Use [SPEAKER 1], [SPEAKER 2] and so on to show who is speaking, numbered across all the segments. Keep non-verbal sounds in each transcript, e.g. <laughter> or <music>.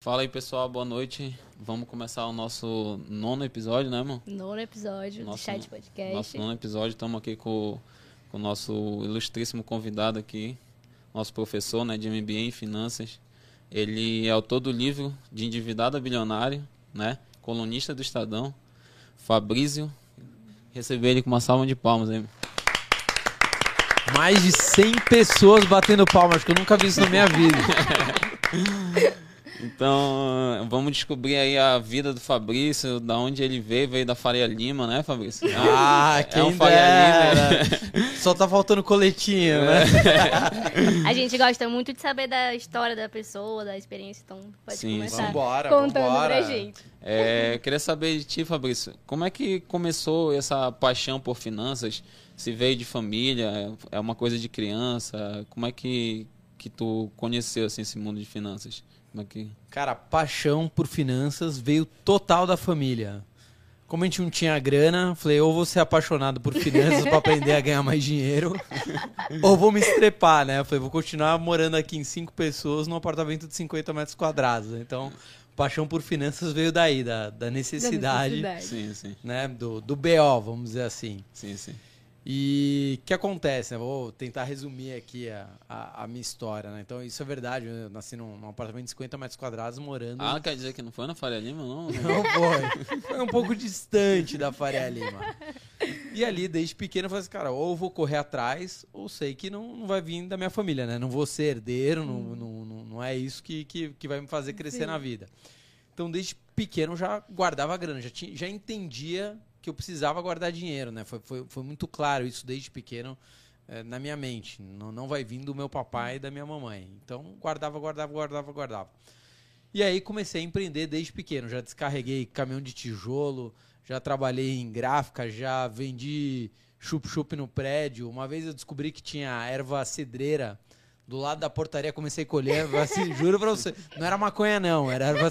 [SPEAKER 1] Fala aí, pessoal, boa noite. Vamos começar o nosso nono episódio, né, mano?
[SPEAKER 2] Nono episódio
[SPEAKER 1] Nosso-
[SPEAKER 2] do Chat Podcast.
[SPEAKER 1] Nosso nono episódio. Estamos aqui com, com o nosso ilustríssimo convidado aqui, nosso professor né, de MBA em Finanças. Ele é autor do livro de Endividado a Bilionário, né? Colunista do Estadão, Fabrício. Receber ele com uma salva de palmas aí.
[SPEAKER 3] Mais de 100 pessoas batendo palmas, que eu nunca vi isso na minha vida. <laughs>
[SPEAKER 1] Então, vamos descobrir aí a vida do Fabrício, da onde ele veio, veio da Faria Lima, né, Fabrício?
[SPEAKER 3] Ah,
[SPEAKER 1] É
[SPEAKER 3] quem
[SPEAKER 1] um Faria. Lima.
[SPEAKER 3] Só tá faltando coletinho, né? <laughs>
[SPEAKER 2] A gente gosta muito de saber da história da pessoa, da experiência, então pode
[SPEAKER 1] Sim,
[SPEAKER 2] começar
[SPEAKER 3] Vambora,
[SPEAKER 2] contando
[SPEAKER 3] vambora.
[SPEAKER 2] pra gente.
[SPEAKER 1] É, eu queria saber de ti, Fabrício, como é que começou essa paixão por finanças? Se veio de família, é uma coisa de criança? Como é que, que tu conheceu assim, esse mundo de finanças? Que...
[SPEAKER 3] Cara, paixão por finanças veio total da família. Como a gente não tinha grana, falei, ou vou ser apaixonado por finanças pra aprender a ganhar mais dinheiro, <laughs> ou vou me estrepar, né? Eu falei, vou continuar morando aqui em cinco pessoas num apartamento de 50 metros quadrados. Então, paixão por finanças veio daí, da, da
[SPEAKER 2] Da
[SPEAKER 3] necessidade,
[SPEAKER 2] necessidade.
[SPEAKER 1] Sim, sim,
[SPEAKER 3] né? Do, do BO, vamos dizer assim.
[SPEAKER 1] sim, sim.
[SPEAKER 3] E o que acontece, né? Vou tentar resumir aqui a, a, a minha história, né? Então, isso é verdade. Eu nasci num, num apartamento de 50 metros quadrados, morando...
[SPEAKER 1] Ah, quer dizer que não foi na Faria Lima, não? <laughs>
[SPEAKER 3] Não foi. Foi um pouco distante da Faria Lima. E ali, desde pequeno, eu falei assim, cara, ou vou correr atrás, ou sei que não, não vai vir da minha família, né? Não vou ser herdeiro, não, não, não, não é isso que, que, que vai me fazer crescer
[SPEAKER 2] Sim.
[SPEAKER 3] na vida. Então, desde pequeno, eu já guardava grana, já, tinha, já entendia que eu precisava guardar dinheiro, né? Foi, foi, foi muito claro isso desde pequeno eh, na minha mente. Não, não vai vir do meu papai e da minha mamãe. Então, guardava, guardava, guardava, guardava. E aí comecei a empreender desde pequeno. Já descarreguei caminhão de tijolo, já trabalhei em gráfica, já vendi chup-chup no prédio. Uma vez eu descobri que tinha erva cedreira do lado da portaria, comecei a colher, erva ce- juro pra você. Não era maconha não, era erva.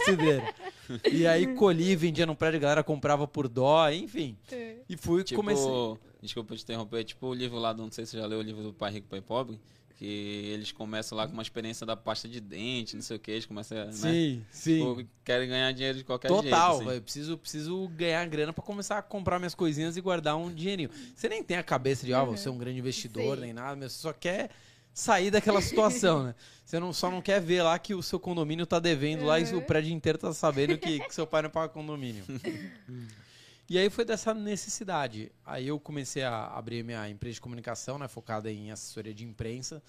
[SPEAKER 3] E aí colhi, vendia no prédio, a galera comprava por dó, enfim. E fui,
[SPEAKER 1] Tipo,
[SPEAKER 3] comecei...
[SPEAKER 1] desculpa te interromper, tipo o livro lá, do- não sei se você já leu o livro do Pai Rico, Pai Pobre, que eles começam lá com uma experiência da pasta de dente, não sei o que, eles começam, né?
[SPEAKER 3] Sim, sim.
[SPEAKER 1] Tipo, querem ganhar dinheiro de qualquer jeito.
[SPEAKER 3] Total,
[SPEAKER 1] assim.
[SPEAKER 3] Preciso, preciso ganhar grana pra começar a comprar minhas coisinhas e guardar um dinheirinho. Você nem tem a cabeça de, ah, vou ser um grande investidor,
[SPEAKER 2] Sim.
[SPEAKER 3] nem nada, mas você só quer sair daquela <laughs> situação, né? Você não, só não quer ver lá que o seu condomínio tá devendo lá e o prédio inteiro tá sabendo que, que seu pai não paga condomínio. <laughs> E aí foi dessa necessidade. Aí eu comecei a abrir minha empresa de comunicação, né, focada em assessoria de imprensa.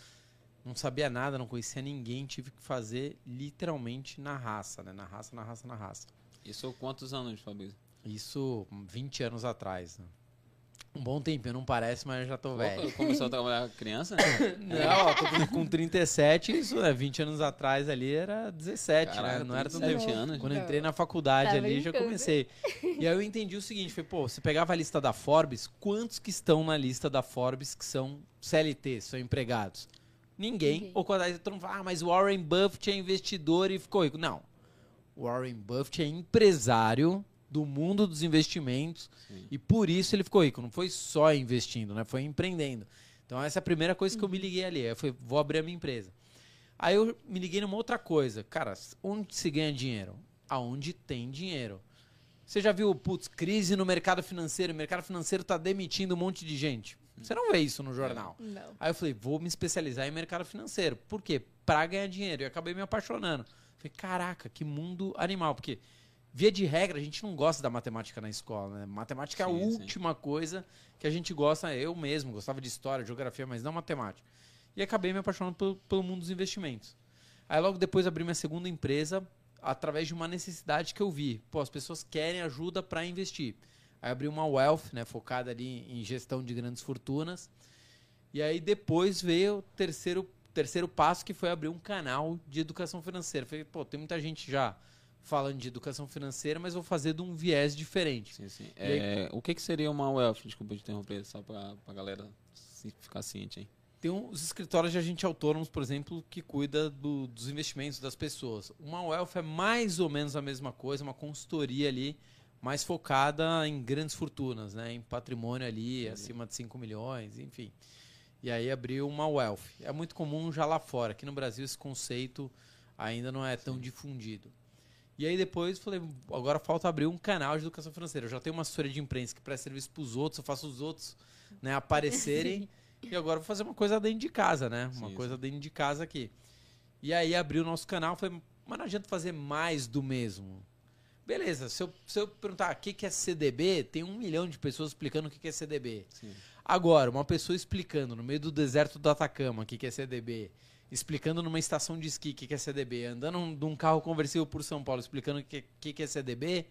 [SPEAKER 3] Não sabia nada, não conhecia ninguém, tive que fazer literalmente na raça, né? Na raça, na raça, na raça.
[SPEAKER 1] Isso quantos anos, Fabrício?
[SPEAKER 3] Isso 20 anos atrás, né? Um bom tempinho, não parece, mas eu já tô velho.
[SPEAKER 1] Começou a trabalhar criança? <laughs>
[SPEAKER 3] Não, ó, tô com- com 37, isso é 20 anos atrás ali era 17,
[SPEAKER 1] Caraca,
[SPEAKER 3] né? Não era tão
[SPEAKER 1] 17
[SPEAKER 3] tempo.
[SPEAKER 1] anos.
[SPEAKER 3] Quando entrei na faculdade
[SPEAKER 2] Tá
[SPEAKER 3] ali, já
[SPEAKER 2] brincando.
[SPEAKER 3] comecei. E aí eu entendi o seguinte, foi, pô, você pegava a lista da Forbes, quantos que estão na lista da Forbes que são CLT, são empregados? Ninguém.
[SPEAKER 2] Ninguém.
[SPEAKER 3] Ou quando aí todo mundo fala, ah, mas o Warren Buffett é investidor e ficou rico. Não. O Warren Buffett é empresário do mundo dos investimentos
[SPEAKER 1] Sim.
[SPEAKER 3] e por isso ele ficou rico. Não foi só investindo, né? Foi empreendendo. Então essa é a primeira coisa que eu me liguei ali. Eu falei, vou abrir a minha empresa. Aí eu me liguei numa outra coisa. Cara, onde se ganha dinheiro? Aonde tem dinheiro. Você já viu, putz, crise no mercado financeiro, o mercado financeiro tá demitindo um monte de gente. Você não vê isso no jornal.
[SPEAKER 2] Não.
[SPEAKER 3] Aí eu falei, vou me especializar em mercado financeiro. Por quê? Pra ganhar dinheiro. E eu acabei me apaixonando. Falei, caraca, que mundo animal. Porque, via de regra, a gente não gosta da matemática na escola, né? Matemática é a
[SPEAKER 1] Sim, sim.
[SPEAKER 3] última coisa que a gente gosta. Eu mesmo gostava de história, geografia, mas não matemática. E acabei me apaixonando pelo, pelo mundo dos investimentos. Aí logo depois abri minha segunda empresa através de uma necessidade que eu vi. Pô, as pessoas querem ajuda para investir. Aí abri uma wealth, né, focada ali em gestão de grandes fortunas. E aí depois veio o terceiro, terceiro passo, que foi abrir um canal de educação financeira. Falei, pô, tem muita gente já falando de educação financeira, mas vou fazer de um viés diferente.
[SPEAKER 1] Sim, sim.
[SPEAKER 3] E aí-
[SPEAKER 1] É, o que, que seria uma wealth? Desculpa te interromper, só pra, pra galera se- ficar ciente, hein?
[SPEAKER 3] Tem os escritórios de agentes autônomos, por exemplo, que cuida do- dos investimentos das pessoas. Uma wealth é mais ou menos a mesma coisa, uma consultoria ali mais focada em grandes fortunas, né? Em patrimônio ali
[SPEAKER 1] Entendi.
[SPEAKER 3] acima de 5 milhões, enfim. E aí abriu uma wealth. É muito comum já lá fora. Aqui no Brasil esse conceito ainda não é tão difundido. E aí depois falei, agora falta abrir um canal de educação financeira. Eu já tenho uma assessoria de imprensa que presta serviço pros outros, eu faço os outros né, aparecerem. <laughs> e agora vou fazer uma coisa dentro de casa, né? Uma
[SPEAKER 1] Sim,
[SPEAKER 3] coisa dentro de casa aqui. E aí abri o nosso canal, falei, mas não adianta fazer mais do mesmo. Beleza, se eu, se eu perguntar o que, que é CDB, tem um milhão de pessoas explicando o que, que é CDB.
[SPEAKER 1] Sim.
[SPEAKER 3] Agora, uma pessoa explicando no meio do deserto do Atacama o que, que é CDB, explicando numa estação de esqui o que, que é CDB, andando num carro conversível por São Paulo explicando o que, que, que é CDB,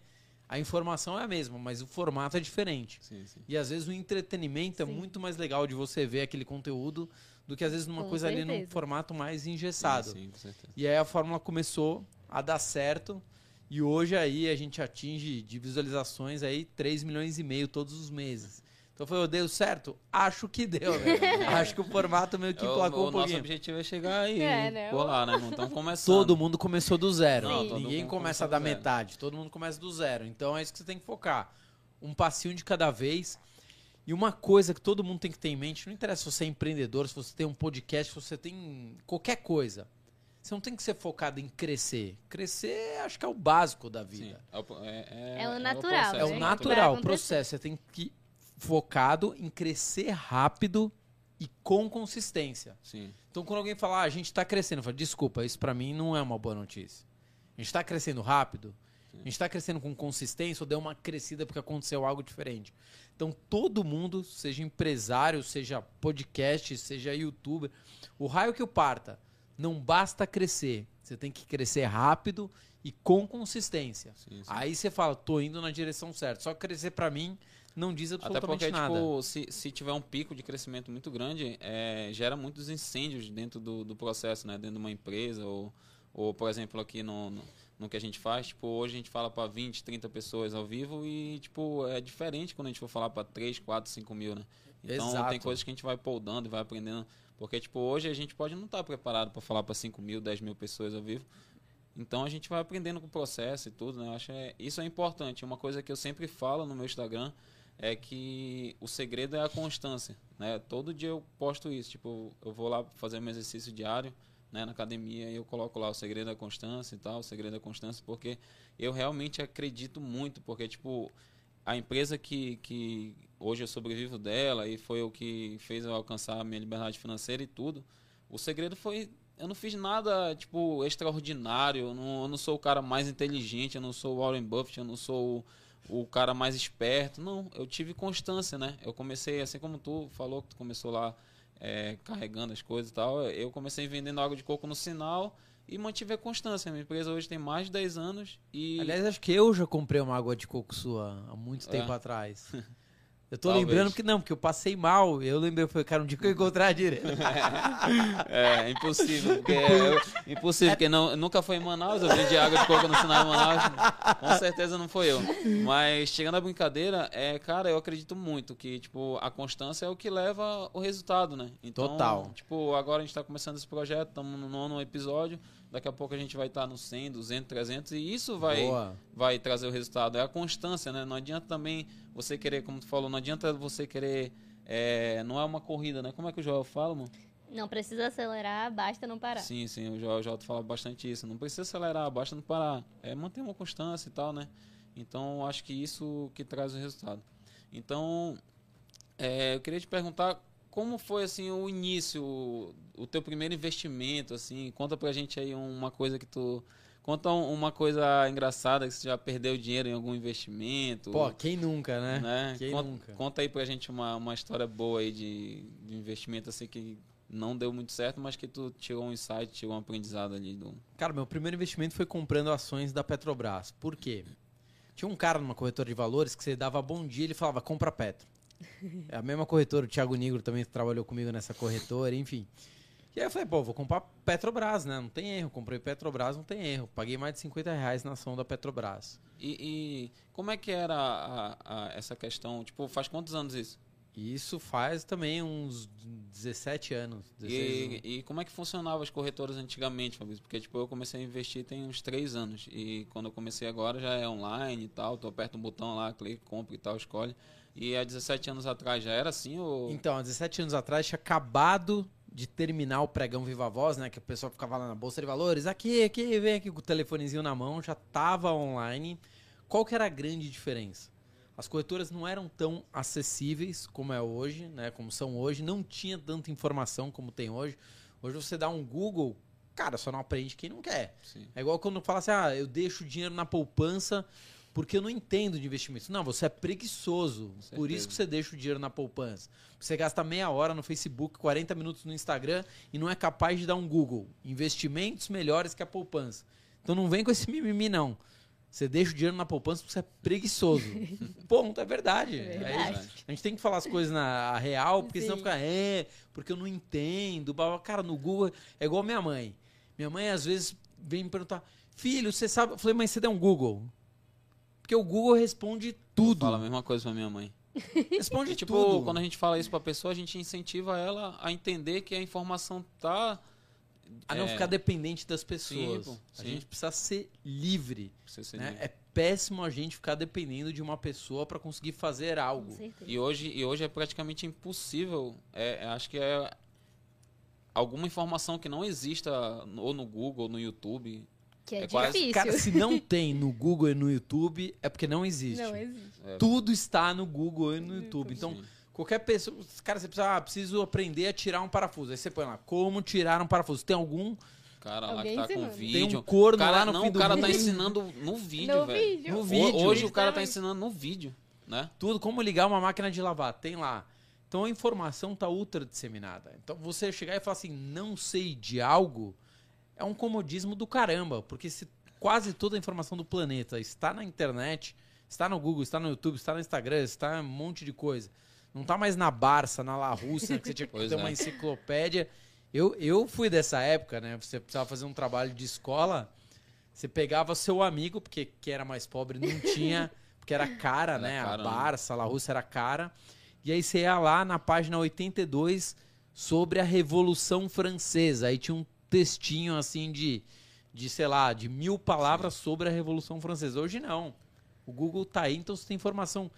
[SPEAKER 3] a informação é a mesma, mas o formato é diferente.
[SPEAKER 1] Sim, sim.
[SPEAKER 3] E às vezes o entretenimento é
[SPEAKER 2] Sim.
[SPEAKER 3] muito mais legal de você ver aquele conteúdo do que às vezes numa
[SPEAKER 2] Com
[SPEAKER 3] coisa ali num
[SPEAKER 2] certeza.
[SPEAKER 3] formato mais engessado.
[SPEAKER 1] Sim, sim, com certeza.
[SPEAKER 3] E aí a fórmula começou a dar certo. E hoje aí a gente atinge de visualizações aí 3 milhões e meio todos os meses. Então foi, eu deu certo? Acho que deu, né? <laughs> Acho que o formato meio que
[SPEAKER 1] É, o,
[SPEAKER 3] emplacou
[SPEAKER 1] o
[SPEAKER 3] um
[SPEAKER 1] nosso
[SPEAKER 3] pouquinho.
[SPEAKER 1] objetivo é chegar aí,
[SPEAKER 2] É, né?
[SPEAKER 1] lá, né? Não estamos começando.
[SPEAKER 3] Todo mundo começou do zero.
[SPEAKER 1] Não,
[SPEAKER 3] Ninguém começa da metade. Todo mundo começa do zero. Então é isso que você tem que focar. Um passinho de cada vez. E uma coisa que todo mundo tem que ter em mente, não interessa se você é empreendedor, se você tem um podcast, se você tem qualquer coisa. Você não tem que ser focado em crescer. Crescer, acho que é o básico da
[SPEAKER 1] Sim,
[SPEAKER 3] vida.
[SPEAKER 1] é, o- é,
[SPEAKER 2] É o
[SPEAKER 1] processo,
[SPEAKER 2] natural,
[SPEAKER 3] É o
[SPEAKER 2] né?
[SPEAKER 3] natural, o processo. Você tem que focado em crescer rápido e com consistência.
[SPEAKER 1] Sim,
[SPEAKER 3] Então, quando alguém fala, ah, a gente está crescendo, eu falo, desculpa, isso para mim não é uma boa notícia. A gente está crescendo rápido, a gente está crescendo com consistência ou deu uma crescida porque aconteceu algo diferente. Então, todo mundo, seja empresário, seja podcast, seja youtuber, o raio que o parta, não basta crescer, você tem que crescer rápido e com consistência.
[SPEAKER 1] sim, sim.
[SPEAKER 3] Aí você fala, tô indo na direção certa. Só crescer para mim não diz
[SPEAKER 1] Até
[SPEAKER 3] absolutamente
[SPEAKER 1] porque,
[SPEAKER 3] nada.
[SPEAKER 1] tipo, se, se tiver um pico de crescimento muito grande, é, gera muitos incêndios dentro do, do processo, né? Dentro de uma empresa ou, ou por exemplo, aqui no, no, no que a gente faz, tipo, hoje a gente fala para 20, 30 pessoas ao vivo e, tipo, é diferente quando a gente for falar para 3, 4, 5 mil, né? Então,
[SPEAKER 3] Exato.
[SPEAKER 1] tem coisas que a gente vai poldando e vai aprendendo. Porque, tipo, hoje a gente pode não estar preparado para falar para 5 mil, 10 mil pessoas ao vivo. Então a gente vai aprendendo com o processo e tudo, né? Eu acho é, isso é importante. Uma coisa que eu sempre falo no meu Instagram é que o segredo é a constância, né? Todo dia eu posto isso, tipo, eu vou lá fazer meu exercício diário, né, na academia e eu coloco lá o segredo da constância e tal, o segredo da constância, porque eu realmente acredito muito, porque tipo, a empresa que, que hoje eu sobrevivo dela e foi o que fez eu alcançar a minha liberdade financeira e tudo, o segredo foi eu não fiz nada, tipo, extraordinário. Eu não, eu não sou o cara mais inteligente, eu não sou o Warren Buffett, eu não sou o, o cara mais esperto. Não, eu tive constância, né? Eu comecei, assim como tu falou, que tu começou lá é, carregando as coisas e tal. Eu comecei vendendo água de coco no sinal e mantive a constância. Minha empresa hoje tem mais de 10 anos e.
[SPEAKER 3] Aliás, acho que eu já comprei uma água de coco sua há muito tempo
[SPEAKER 1] É.
[SPEAKER 3] atrás. <laughs> Eu tô
[SPEAKER 1] Talvez.
[SPEAKER 3] lembrando que não, porque eu passei mal. Eu lembrei, eu falei, cara, um dia que eu encontrar direito. <laughs>
[SPEAKER 1] É, impossível. Porque eu- impossível, porque não, nunca foi em Manaus, eu vendi água de coco no sinal de Manaus. Com certeza não foi eu. Mas chegando à brincadeira, é, cara, eu acredito muito que, tipo, a constância é o que leva o resultado, né? Então,
[SPEAKER 3] Total.
[SPEAKER 1] Tipo, agora a gente tá começando esse projeto, estamos no nono episódio. Daqui a pouco a gente vai estar no 100, 200, 300 e isso vai
[SPEAKER 3] Boa.
[SPEAKER 1] vai trazer o resultado. É a constância, né? Não adianta também você querer, como tu falou, não adianta você querer. é, não é uma corrida, né? Como é que o Joel fala, mano?
[SPEAKER 2] Não precisa acelerar, basta não parar.
[SPEAKER 1] Sim, sim, o Joel, o Joel fala bastante isso. Não precisa acelerar, basta não parar. É manter uma constância e tal, né? Então, acho que isso que traz o resultado. Então, é, eu queria te perguntar como foi assim o início, o, o teu primeiro investimento, assim. Conta pra gente aí uma coisa que tu conta um- uma coisa engraçada que você já perdeu dinheiro em algum investimento.
[SPEAKER 3] Pô, quem nunca, né?
[SPEAKER 1] né?
[SPEAKER 3] Quem
[SPEAKER 1] conta,
[SPEAKER 3] nunca?
[SPEAKER 1] conta aí pra gente uma, uma história boa aí de, de investimento assim que não deu muito certo, mas que tu tirou um insight, tirou um aprendizado ali do
[SPEAKER 3] Cara, meu primeiro investimento foi comprando ações da Petrobras. Por quê? Tinha um cara numa corretora de valores que você dava bom dia e ele falava, compra Petro. É a mesma corretora, o Thiago Nigro também trabalhou comigo nessa corretora, enfim. E aí eu falei, pô, vou comprar Petrobras, né? Não tem erro. Comprei Petrobras, não tem erro. Paguei mais de 50 reais na ação da Petrobras.
[SPEAKER 1] E, e como é que era a- a- essa questão? Tipo, faz quantos anos isso?
[SPEAKER 3] E isso faz também uns 17 anos. 16 anos.
[SPEAKER 1] E, e como é que funcionavam as corretoras antigamente, Fabrício? Porque, tipo, eu comecei a investir tem uns três anos. E quando eu comecei agora já é online e tal. Tu aperta um botão lá, clica, compra e tal, escolhe. E há 17 anos atrás já era assim ou...
[SPEAKER 3] Então, há 17 anos atrás tinha acabado de terminar o pregão Viva Voz, né? Que o pessoal ficava lá na Bolsa de Valores, aqui, aqui, vem aqui com o telefonezinho na mão, já tava online. Qual que era a grande diferença? As corretoras não eram tão acessíveis como é hoje, né? Como são hoje, não tinha tanta informação como tem hoje. Hoje você dá um Google, cara, só não aprende quem não quer.
[SPEAKER 1] Sim.
[SPEAKER 3] É igual quando fala assim, ah, eu deixo dinheiro na poupança porque eu não entendo de investimento. Não, você é preguiçoso. Por isso que você deixa o dinheiro na poupança. Você gasta meia hora no Facebook, 40 minutos no Instagram e não é capaz de dar um Google. Investimentos melhores que a poupança. Então não vem com esse mimimi, não. Você deixa o dinheiro na poupança porque você é preguiçoso. <laughs> Ponto, é verdade.
[SPEAKER 2] É
[SPEAKER 3] É
[SPEAKER 2] verdade.
[SPEAKER 3] a gente tem que falar as coisas na real, porque senão
[SPEAKER 2] Sim.
[SPEAKER 3] fica, é, porque eu não entendo. Cara, no Google é igual minha mãe. Minha mãe às vezes vem me perguntar, filho, você sabe? Eu falei, mas você deu um Google? Porque o Google responde tudo.
[SPEAKER 1] Fala a mesma coisa pra minha mãe. <laughs>
[SPEAKER 3] Responde
[SPEAKER 1] tipo,
[SPEAKER 3] tudo.
[SPEAKER 1] quando a gente fala isso pra pessoa, a gente incentiva ela a entender que a informação tá.
[SPEAKER 3] A não
[SPEAKER 1] é,
[SPEAKER 3] ficar dependente das pessoas.
[SPEAKER 1] Sim,
[SPEAKER 3] A
[SPEAKER 1] sim.
[SPEAKER 3] gente precisa ser livre.
[SPEAKER 1] precisa ser
[SPEAKER 3] né?
[SPEAKER 1] livre.
[SPEAKER 3] É péssimo a gente ficar dependendo de uma pessoa para conseguir fazer algo.
[SPEAKER 1] E hoje, e hoje é praticamente impossível. É, é- acho que é alguma informação que não exista ou no Google ou no YouTube.
[SPEAKER 2] Que é,
[SPEAKER 1] É quase-
[SPEAKER 2] difícil.
[SPEAKER 3] Cara, se não <laughs> tem no Google e no YouTube, é porque não existe.
[SPEAKER 2] Não existe.
[SPEAKER 1] É,
[SPEAKER 3] Tudo está no Google e no YouTube. Então,
[SPEAKER 1] sim.
[SPEAKER 3] qualquer pessoa. Cara, você precisa. Ah, preciso aprender a tirar um parafuso. Aí você põe lá, como tirar um parafuso. Tem algum.
[SPEAKER 1] cara lá que
[SPEAKER 2] Alguém
[SPEAKER 1] tá com
[SPEAKER 2] ensinando.
[SPEAKER 1] vídeo.
[SPEAKER 3] Tem um corno
[SPEAKER 1] cara,
[SPEAKER 3] lá no
[SPEAKER 1] não,
[SPEAKER 3] fim
[SPEAKER 1] o
[SPEAKER 3] do
[SPEAKER 1] cara tá ensinando no vídeo,
[SPEAKER 2] No
[SPEAKER 1] velho.
[SPEAKER 2] vídeo.
[SPEAKER 3] No vídeo.
[SPEAKER 1] Hoje o cara tá ensinando no vídeo, né?
[SPEAKER 3] Tudo, como ligar uma máquina de lavar, tem lá. Então a informação tá ultra disseminada. Então você chegar e falar assim, não sei de algo, é um comodismo do caramba, porque se quase toda a informação do planeta está na internet, está no Google, está no YouTube, está no Instagram, está em um monte de coisa. Não tá mais na Barça, na La Rússia, que você tinha <laughs> que
[SPEAKER 1] Pois
[SPEAKER 3] ter
[SPEAKER 1] é.
[SPEAKER 3] uma enciclopédia. Eu, eu fui dessa época, né? Você precisava fazer um trabalho de escola, você pegava seu amigo, porque quem era mais pobre não tinha, <laughs> porque era cara,
[SPEAKER 1] Era
[SPEAKER 3] né?
[SPEAKER 1] cara,
[SPEAKER 3] a
[SPEAKER 1] né?
[SPEAKER 3] Barça, a La Rússia era cara. E aí você ia lá na página 82 sobre a Revolução Francesa. Aí tinha um textinho assim de, de sei lá, de mil palavras sobre a Revolução Francesa. Hoje não. O Google tá aí, então você tem informação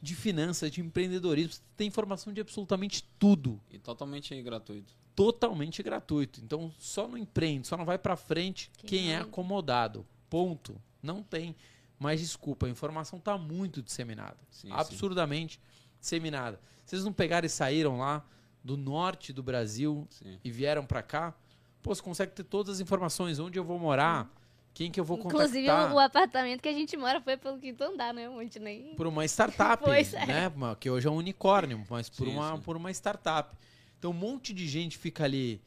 [SPEAKER 3] de finanças, de empreendedorismo, você tem informação de absolutamente tudo.
[SPEAKER 1] E totalmente gratuito.
[SPEAKER 3] Totalmente gratuito. Então só não empreende, só não vai pra frente
[SPEAKER 2] Quem
[SPEAKER 3] quem é acomodado. Ponto. Não tem. Mas desculpa, a informação tá muito disseminada.
[SPEAKER 1] Sim, sim.
[SPEAKER 3] absurdamente disseminada. Vocês não pegaram e saíram lá do norte do Brasil
[SPEAKER 1] Sim.
[SPEAKER 3] e vieram pra cá? Pô, você consegue ter todas as informações, onde eu vou morar, quem que eu vou
[SPEAKER 2] Inclusive,
[SPEAKER 3] contactar.
[SPEAKER 2] o, o apartamento que a gente mora foi pelo quinto andar, né? A gente nem...
[SPEAKER 3] por uma startup, <laughs>
[SPEAKER 2] Pois é.
[SPEAKER 3] né? Que hoje é um unicórnio, mas por,
[SPEAKER 1] Sim,
[SPEAKER 3] uma,
[SPEAKER 1] sim.
[SPEAKER 3] por uma startup. Então um monte de gente fica ali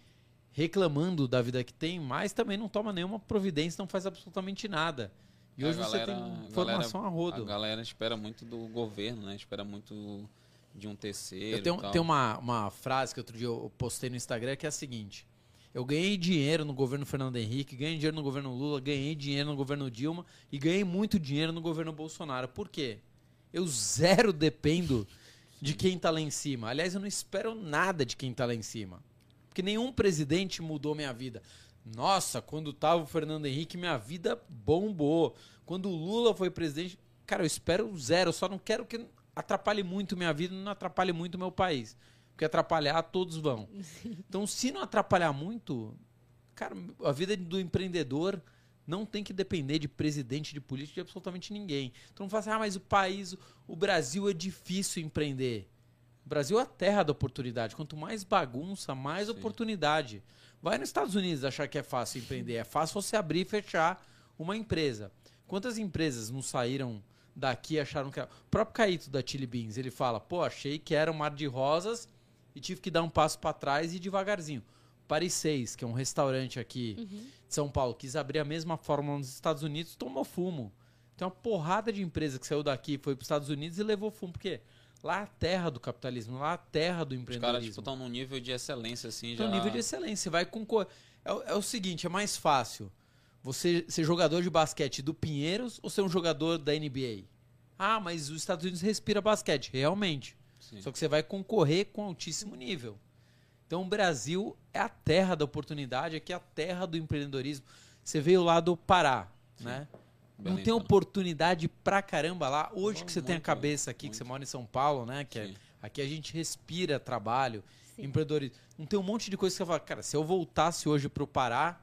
[SPEAKER 3] reclamando da vida que tem, mas também não toma nenhuma providência, não faz absolutamente nada. E
[SPEAKER 1] A
[SPEAKER 3] hoje você
[SPEAKER 1] galera-
[SPEAKER 3] tem
[SPEAKER 1] a
[SPEAKER 3] informação a
[SPEAKER 1] A
[SPEAKER 3] rodo.
[SPEAKER 1] galera espera muito do governo, né? Espera muito de um terceiro.
[SPEAKER 3] Eu tenho,
[SPEAKER 1] e tal.
[SPEAKER 3] tenho uma, uma frase que outro dia eu postei no Instagram que é a seguinte: Eu ganhei dinheiro no governo Fernando Henrique, ganhei dinheiro no governo Lula, ganhei dinheiro no governo Dilma e ganhei muito dinheiro no governo Bolsonaro. Por quê? Eu zero dependo de quem tá lá em cima. Aliás, eu não espero nada de quem tá lá em cima. Porque nenhum presidente mudou minha vida. Nossa, quando tava o Fernando Henrique, minha vida bombou. Quando o Lula foi presidente, cara, eu espero zero. Eu só não quero que atrapalhe muito minha vida, não atrapalhe muito meu país. Porque atrapalhar, todos vão. Então, se não atrapalhar muito, cara, a vida do empreendedor não tem que depender de presidente, de político, de absolutamente ninguém. Então não fala assim, ah, mas o país, o Brasil é difícil empreender. O Brasil é a terra da oportunidade. Quanto mais bagunça, mais
[SPEAKER 1] Sim.
[SPEAKER 3] oportunidade. Vai nos Estados Unidos achar que é fácil empreender. É fácil você abrir e fechar uma empresa. Quantas empresas não saíram daqui e acharam que era... O próprio Caíto da Chili Beans, ele fala, pô, achei que era um mar de rosas e tive que dar um passo para trás e ir devagarzinho. Paris 6, que é um restaurante aqui
[SPEAKER 2] Uhum.
[SPEAKER 3] de São Paulo, quis abrir a mesma fórmula nos Estados Unidos, tomou fumo. Tem uma porrada de empresa que saiu daqui, foi para os Estados Unidos e levou fumo, porque lá é a terra do capitalismo, lá é a terra do
[SPEAKER 1] Os caras
[SPEAKER 3] empreendedorismo.
[SPEAKER 1] tipo, estão num nível de excelência, assim, já.
[SPEAKER 3] nível de excelência, você vai concorrer. É, o- é o seguinte, é mais fácil você ser jogador de basquete do Pinheiros ou ser um jogador da NBA? Ah, mas os Estados Unidos respira basquete, realmente.
[SPEAKER 1] Sim.
[SPEAKER 3] Só que você vai concorrer com altíssimo nível. Então o Brasil é a terra da oportunidade, aqui é a terra do empreendedorismo. Você veio lá do Pará, né? Não
[SPEAKER 1] Belém
[SPEAKER 3] tem
[SPEAKER 1] do Pará.
[SPEAKER 3] oportunidade pra caramba lá. Hoje
[SPEAKER 1] Bom,
[SPEAKER 3] que você tem a
[SPEAKER 1] muito,
[SPEAKER 3] cabeça aqui, que
[SPEAKER 1] muito.
[SPEAKER 3] você mora em São Paulo, né? Que é-
[SPEAKER 1] Sim.
[SPEAKER 3] aqui a gente respira trabalho.
[SPEAKER 2] Sim.
[SPEAKER 3] empreendedorismo. Não tem um monte de coisa que você fala, cara, se eu voltasse hoje pro Pará,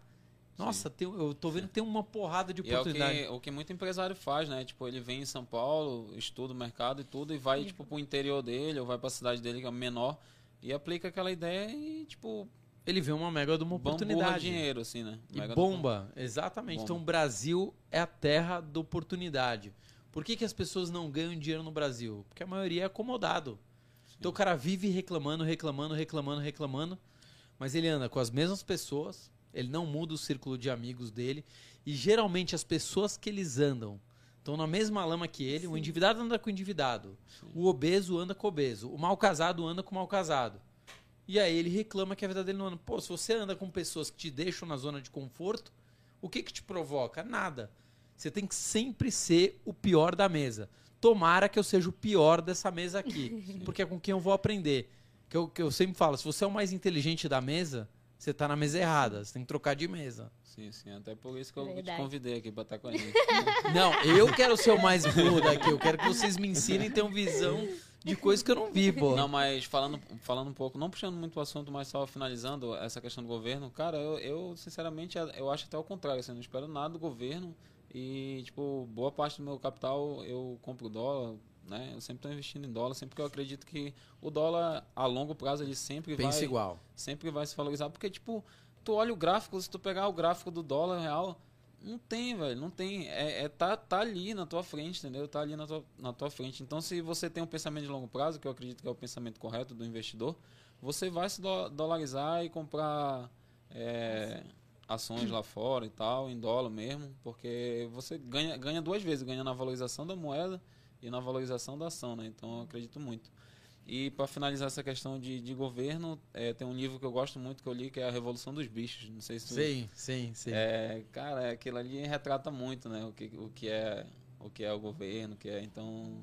[SPEAKER 3] nossa, tem- eu tô vendo que tem uma porrada de
[SPEAKER 1] E é o
[SPEAKER 3] oportunidade.
[SPEAKER 1] que, o que muito empresário faz, né? Tipo, ele vem em São Paulo, estuda o mercado e tudo, e vai, tipo, pro interior dele, ou vai pra cidade dele, que é menor, e aplica aquela ideia e, tipo,
[SPEAKER 3] Ele vê uma mega de uma oportunidade.
[SPEAKER 1] dinheiro, assim, né?
[SPEAKER 3] E
[SPEAKER 1] Mega-
[SPEAKER 3] bomba, exatamente.
[SPEAKER 1] Bomba.
[SPEAKER 3] Então o Brasil é a terra da oportunidade. Por que, que as pessoas não ganham dinheiro no Brasil? Porque a maioria é acomodado. Então o cara vive reclamando, reclamando, reclamando, reclamando, mas ele anda com as mesmas pessoas, ele não muda o círculo de amigos dele, e geralmente as pessoas que eles andam estão na mesma lama que ele, o
[SPEAKER 2] Sim.
[SPEAKER 3] endividado anda com o endividado, o obeso anda com o obeso, o mal casado anda com o mal casado. E aí ele reclama que a vida dele não anda. Pô, se você anda com pessoas que te deixam na zona de conforto, o que que te provoca? Nada. Você tem que sempre ser o pior da mesa. Tomara que eu seja o pior dessa mesa aqui, <laughs> porque é com quem eu vou aprender. Que eu, que eu sempre falo, se você é o mais inteligente da mesa, você tá na mesa errada, você tem que trocar de mesa.
[SPEAKER 1] Sim, sim. Até por isso que eu te
[SPEAKER 2] Verdade.
[SPEAKER 1] convidei aqui pra estar com a gente. <laughs>
[SPEAKER 3] Não, eu quero ser o mais burro daqui, eu quero que vocês me ensinem a ter uma visão de coisas que eu não vi, pô.
[SPEAKER 1] Não, mas falando, falando um pouco, não puxando muito o assunto, mas só finalizando essa questão do governo, cara, eu, eu sinceramente eu acho até o contrário, assim, eu não espero nada do governo e, tipo, boa parte do meu capital eu compro dólar, né? Eu sempre estou investindo em dólar, sempre que eu acredito que o dólar a longo prazo ele sempre
[SPEAKER 3] Pensa
[SPEAKER 1] vai
[SPEAKER 3] igual.
[SPEAKER 1] sempre vai se valorizar, porque tipo, tu olha o gráfico, se tu pegar o gráfico do dólar real, não tem, velho, não tem, é, é tá, tá ali na tua frente, entendeu? Tá ali na tua, na tua frente. Então, se você tem um pensamento de longo prazo, que eu acredito que é o pensamento correto do investidor, você vai se do- dolarizar e comprar é, ações lá fora e tal, em dólar mesmo, porque você ganha, ganha duas vezes, ganha na valorização da moeda e na valorização da ação, né? Então, eu acredito muito. E para finalizar essa questão de, de governo, é, tem um livro que eu gosto muito que eu li, que é A Revolução dos Bichos. Não sei se tu-
[SPEAKER 3] Sim, sim, sim.
[SPEAKER 1] é, cara, aquilo ali retrata muito, né? O que, o que é o que é o governo, o que é então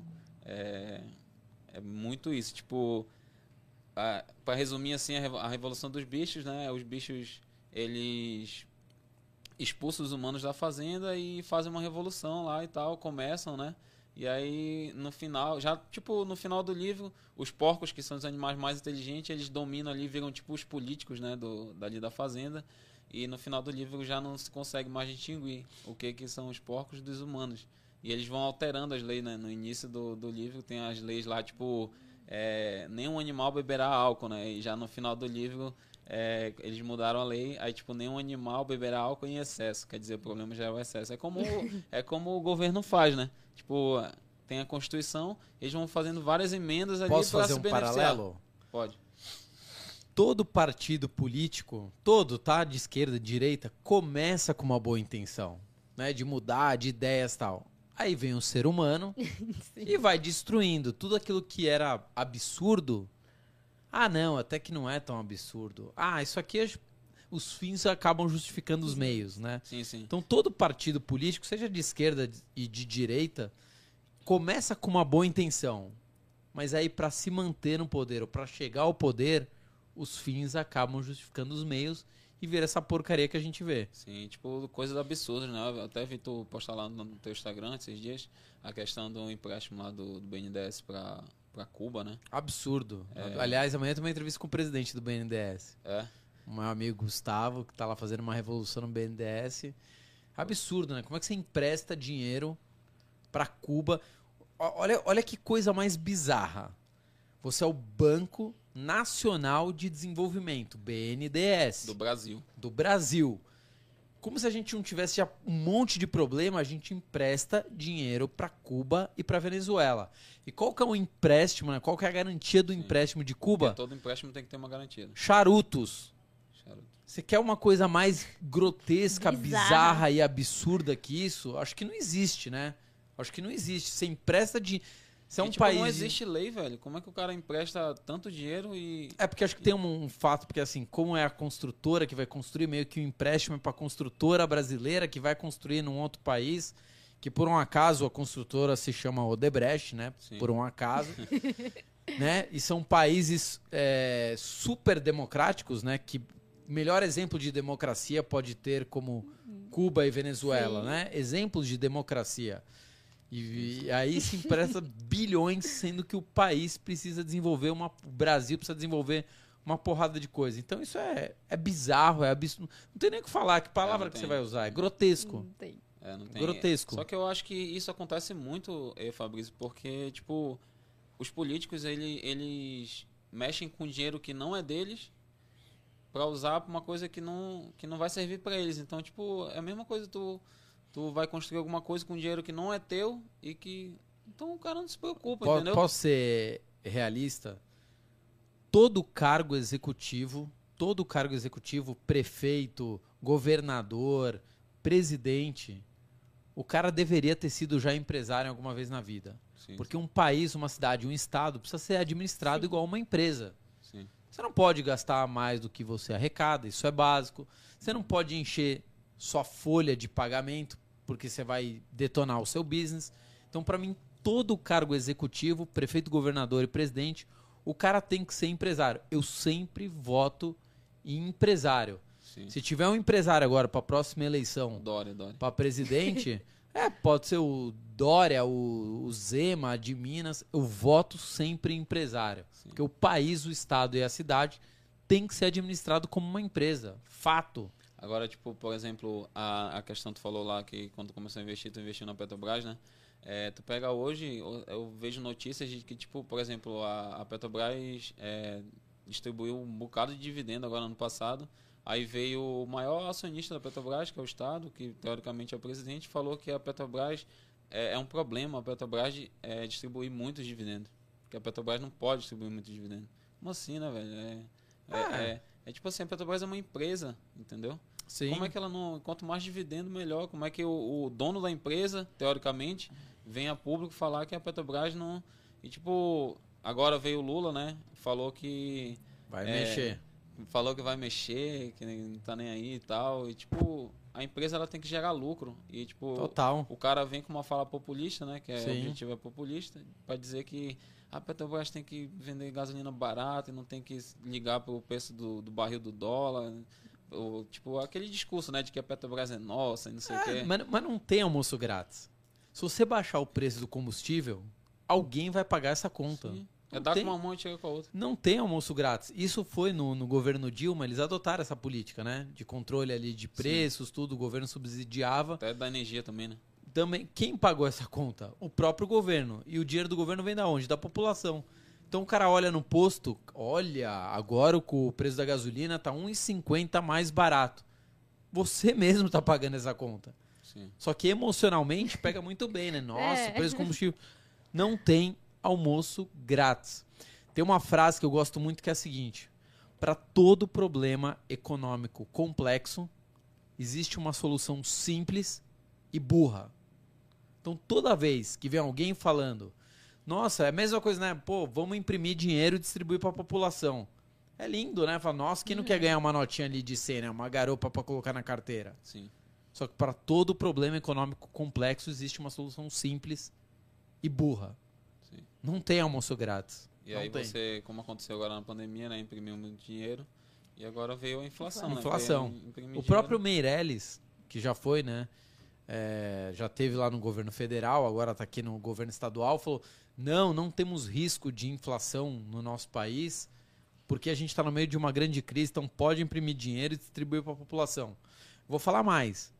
[SPEAKER 1] é, é muito isso. Tipo, para resumir assim a, a revolução dos bichos, né? Os bichos eles expulsam os humanos da fazenda e fazem uma revolução lá e tal, começam, né? E aí no final, já tipo no final do livro, os porcos que são os animais mais inteligentes, eles dominam ali, viram tipo os políticos, né, do dali da fazenda. E no final do livro já não se consegue mais distinguir o que, que são os porcos dos humanos. E eles vão alterando as leis, né? No início do, do livro tem as leis lá, tipo, é, nenhum animal beberá álcool, né? E já no final do livro é, eles mudaram a lei, aí tipo, nenhum animal beberá álcool em excesso. Quer dizer, o problema já é o excesso. É como, <laughs> é como o governo faz, né? Tipo, tem a Constituição, eles vão fazendo várias emendas ali
[SPEAKER 3] Posso
[SPEAKER 1] pra
[SPEAKER 3] fazer
[SPEAKER 1] se
[SPEAKER 3] um
[SPEAKER 1] beneficiar.
[SPEAKER 3] paralelo?
[SPEAKER 1] Pode.
[SPEAKER 3] todo partido político, todo, tá? De esquerda, de direita, começa com uma boa intenção, né? De mudar, de ideias e tal. Aí vem o ser humano <laughs> e vai destruindo tudo aquilo que era absurdo. Ah, não, até que não é tão absurdo. Ah, isso aqui é- os fins acabam justificando os meios, né?
[SPEAKER 1] Sim, sim.
[SPEAKER 3] Então todo partido político, seja de esquerda e de direita, começa com uma boa intenção, mas aí para se manter no poder ou para chegar ao poder, os fins acabam justificando os meios e ver essa porcaria que a gente vê.
[SPEAKER 1] Sim, tipo, coisas absurdas, né? Eu até vi tu postar lá no teu Instagram esses dias a questão do empréstimo lá do, do BNDES pra, pra Cuba, né?
[SPEAKER 3] Absurdo.
[SPEAKER 1] É.
[SPEAKER 3] Aliás, amanhã tem uma entrevista com o presidente do BNDES,
[SPEAKER 1] É.
[SPEAKER 3] o meu amigo Gustavo, que tá lá fazendo uma revolução no BNDES. Absurdo, né? Como é que você empresta dinheiro para Cuba? Olha, olha que coisa mais bizarra. Você é o Banco Nacional de Desenvolvimento, BNDES,
[SPEAKER 1] Do Brasil.
[SPEAKER 3] do Brasil. Como se a gente não tivesse já um monte de problema, a gente empresta dinheiro para Cuba e para Venezuela. E qual que é o empréstimo, né? Qual que é a garantia do
[SPEAKER 1] Sim.
[SPEAKER 3] empréstimo de
[SPEAKER 1] Porque
[SPEAKER 3] Cuba?
[SPEAKER 1] todo empréstimo tem que ter uma garantia. né?
[SPEAKER 3] Charutos.
[SPEAKER 1] Charuto.
[SPEAKER 3] Você quer uma coisa mais grotesca,
[SPEAKER 2] Bizarra.
[SPEAKER 3] bizarra e absurda que isso? Acho que não existe, né? Acho que não existe. Você empresta de. Você é
[SPEAKER 1] E,
[SPEAKER 3] um
[SPEAKER 1] tipo,
[SPEAKER 3] país.
[SPEAKER 1] Não existe lei, velho. Como é que o cara empresta tanto dinheiro e.
[SPEAKER 3] É porque acho que tem um, um fato, porque assim, como é a construtora que vai construir, meio que o empréstimo é para construtora brasileira que vai construir num outro país, que por um acaso a construtora se chama Odebrecht, né?
[SPEAKER 1] Sim.
[SPEAKER 3] Por um acaso. <laughs> né? E são países é, super democráticos, né? Que melhor exemplo de democracia pode ter como Cuba e Venezuela,
[SPEAKER 2] Sim.
[SPEAKER 3] né? Exemplos de democracia. E, e aí se empresta bilhões, sendo que o país precisa desenvolver uma. O Brasil precisa desenvolver uma porrada de coisa. Então isso é, é bizarro, é absurdo. Não tem nem o que falar, que palavra
[SPEAKER 1] não
[SPEAKER 3] que
[SPEAKER 1] tem.
[SPEAKER 3] você vai usar. É grotesco.
[SPEAKER 2] Não tem.
[SPEAKER 1] É, não tem-
[SPEAKER 3] Grotesco.
[SPEAKER 1] Só que eu acho que isso acontece muito, eh, Fabrício, porque, tipo, os políticos, ele- eles mexem com dinheiro que não é deles pra usar pra uma coisa que não, que não vai servir pra eles. Então, tipo, é a mesma coisa, tu, tu vai construir alguma coisa com dinheiro que não é teu e que... Então o cara não se preocupa,
[SPEAKER 3] Po-
[SPEAKER 1] entendeu?
[SPEAKER 3] Posso ser realista? Todo cargo executivo, todo cargo executivo, prefeito, governador, presidente, o cara deveria ter sido já empresário alguma vez na vida.
[SPEAKER 1] Sim,
[SPEAKER 3] Porque um país, uma cidade, um estado precisa ser administrado igual uma empresa.
[SPEAKER 1] sim,
[SPEAKER 3] Você não pode gastar mais do que você arrecada, isso é básico. Você não pode encher sua folha de pagamento, porque você vai detonar o seu business. Então, para mim, todo cargo executivo, prefeito, governador e presidente, o cara tem que ser empresário. Eu sempre voto em empresário.
[SPEAKER 1] sim.
[SPEAKER 3] Se tiver um empresário agora para a próxima eleição,
[SPEAKER 1] Dória, Dória.
[SPEAKER 3] para presidente, <laughs> é, pode ser o Dória, o, o Zema de Minas. Eu voto sempre em empresário.
[SPEAKER 1] Sim.
[SPEAKER 3] Porque o país, o estado e a cidade tem que ser administrado como uma empresa. Fato.
[SPEAKER 1] Agora, tipo, por exemplo, a, a questão que tu falou lá que quando começou a investir, tu investiu na Petrobras, né? É, tu pega hoje, eu, eu vejo notícias de que, tipo, por exemplo, a, a Petrobras é, distribuiu um bocado de dividendo agora no passado. Aí veio o maior acionista da Petrobras, que é o Estado, que teoricamente é o presidente, falou que a Petrobras é, é um problema, a Petrobras é, distribuir muitos dividendos. Que a Petrobras não pode distribuir muitos dividendos. Como assim, né, velho? É, é,
[SPEAKER 3] É.
[SPEAKER 1] é- é tipo assim, a Petrobras é uma empresa, entendeu?
[SPEAKER 3] Sim.
[SPEAKER 1] Como é que ela não. Quanto mais dividendo, melhor. Como é que o, o dono da empresa, teoricamente, vem a público falar que a Petrobras não. E tipo, agora veio o Lula, né? Falou que.
[SPEAKER 3] Vai
[SPEAKER 1] É,
[SPEAKER 3] mexer.
[SPEAKER 1] Falou que vai mexer, que não tá nem aí e tal. E tipo, a empresa ela tem que gerar lucro. E tipo,
[SPEAKER 3] Total.
[SPEAKER 1] o cara vem com uma fala populista, né? Que é,
[SPEAKER 3] Sim.
[SPEAKER 1] o objetivo é populista, para dizer que a Petrobras tem que vender gasolina barata e não tem que ligar pro preço do, do barril do dólar. Ou, tipo, aquele discurso, né? De que a Petrobras é nossa e não sei o
[SPEAKER 3] É,
[SPEAKER 1] quê.
[SPEAKER 3] mas, mas não tem almoço grátis. Se você baixar o preço do combustível, alguém vai pagar essa conta.
[SPEAKER 1] Sim. É
[SPEAKER 3] Não
[SPEAKER 1] dar
[SPEAKER 3] tem-
[SPEAKER 1] com uma mão e chega com a outra.
[SPEAKER 3] Não tem almoço grátis. Isso foi no, no governo Dilma, eles adotaram essa política, né? De controle ali de preços, tudo, o governo subsidiava.
[SPEAKER 1] Até da energia também, né?
[SPEAKER 3] Também, quem pagou essa conta? O próprio governo. E o dinheiro do governo vem da onde? Da população. Então o cara olha no posto, olha, agora o o preço da gasolina tá 1,50 mais barato. Você <laughs> mesmo tá pagando essa conta.
[SPEAKER 1] Sim.
[SPEAKER 3] Só que emocionalmente pega muito bem, né? Nossa,
[SPEAKER 2] É.
[SPEAKER 3] o preço do <laughs> combustível. Não tem almoço grátis. Tem uma frase que eu gosto muito que é a seguinte: para todo problema econômico complexo, existe uma solução simples e burra. Então toda vez que vem alguém falando, nossa, é a mesma coisa, né? Pô, vamos imprimir dinheiro e distribuir para a população. É lindo, né? Fala, nossa, quem não quer ganhar uma notinha ali de 100, né? Uma garopa para colocar na carteira.
[SPEAKER 1] Sim.
[SPEAKER 3] Só que para todo problema econômico complexo existe uma solução simples e burra.
[SPEAKER 1] Sim.
[SPEAKER 3] Não tem almoço grátis.
[SPEAKER 1] E
[SPEAKER 3] Não
[SPEAKER 1] aí
[SPEAKER 3] tem.
[SPEAKER 1] você, como aconteceu agora na pandemia, né? Imprimiu muito dinheiro. E agora veio a inflação, né?
[SPEAKER 3] Inflação.
[SPEAKER 1] Veio imprimir
[SPEAKER 3] O
[SPEAKER 1] dinheiro.
[SPEAKER 3] próprio Meirelles, que já foi, né? é, já teve lá no governo federal, agora está aqui no governo estadual, falou: não, não temos risco de inflação no nosso país, porque a gente está no meio de uma grande crise, então pode imprimir dinheiro e distribuir para a população. Vou falar mais.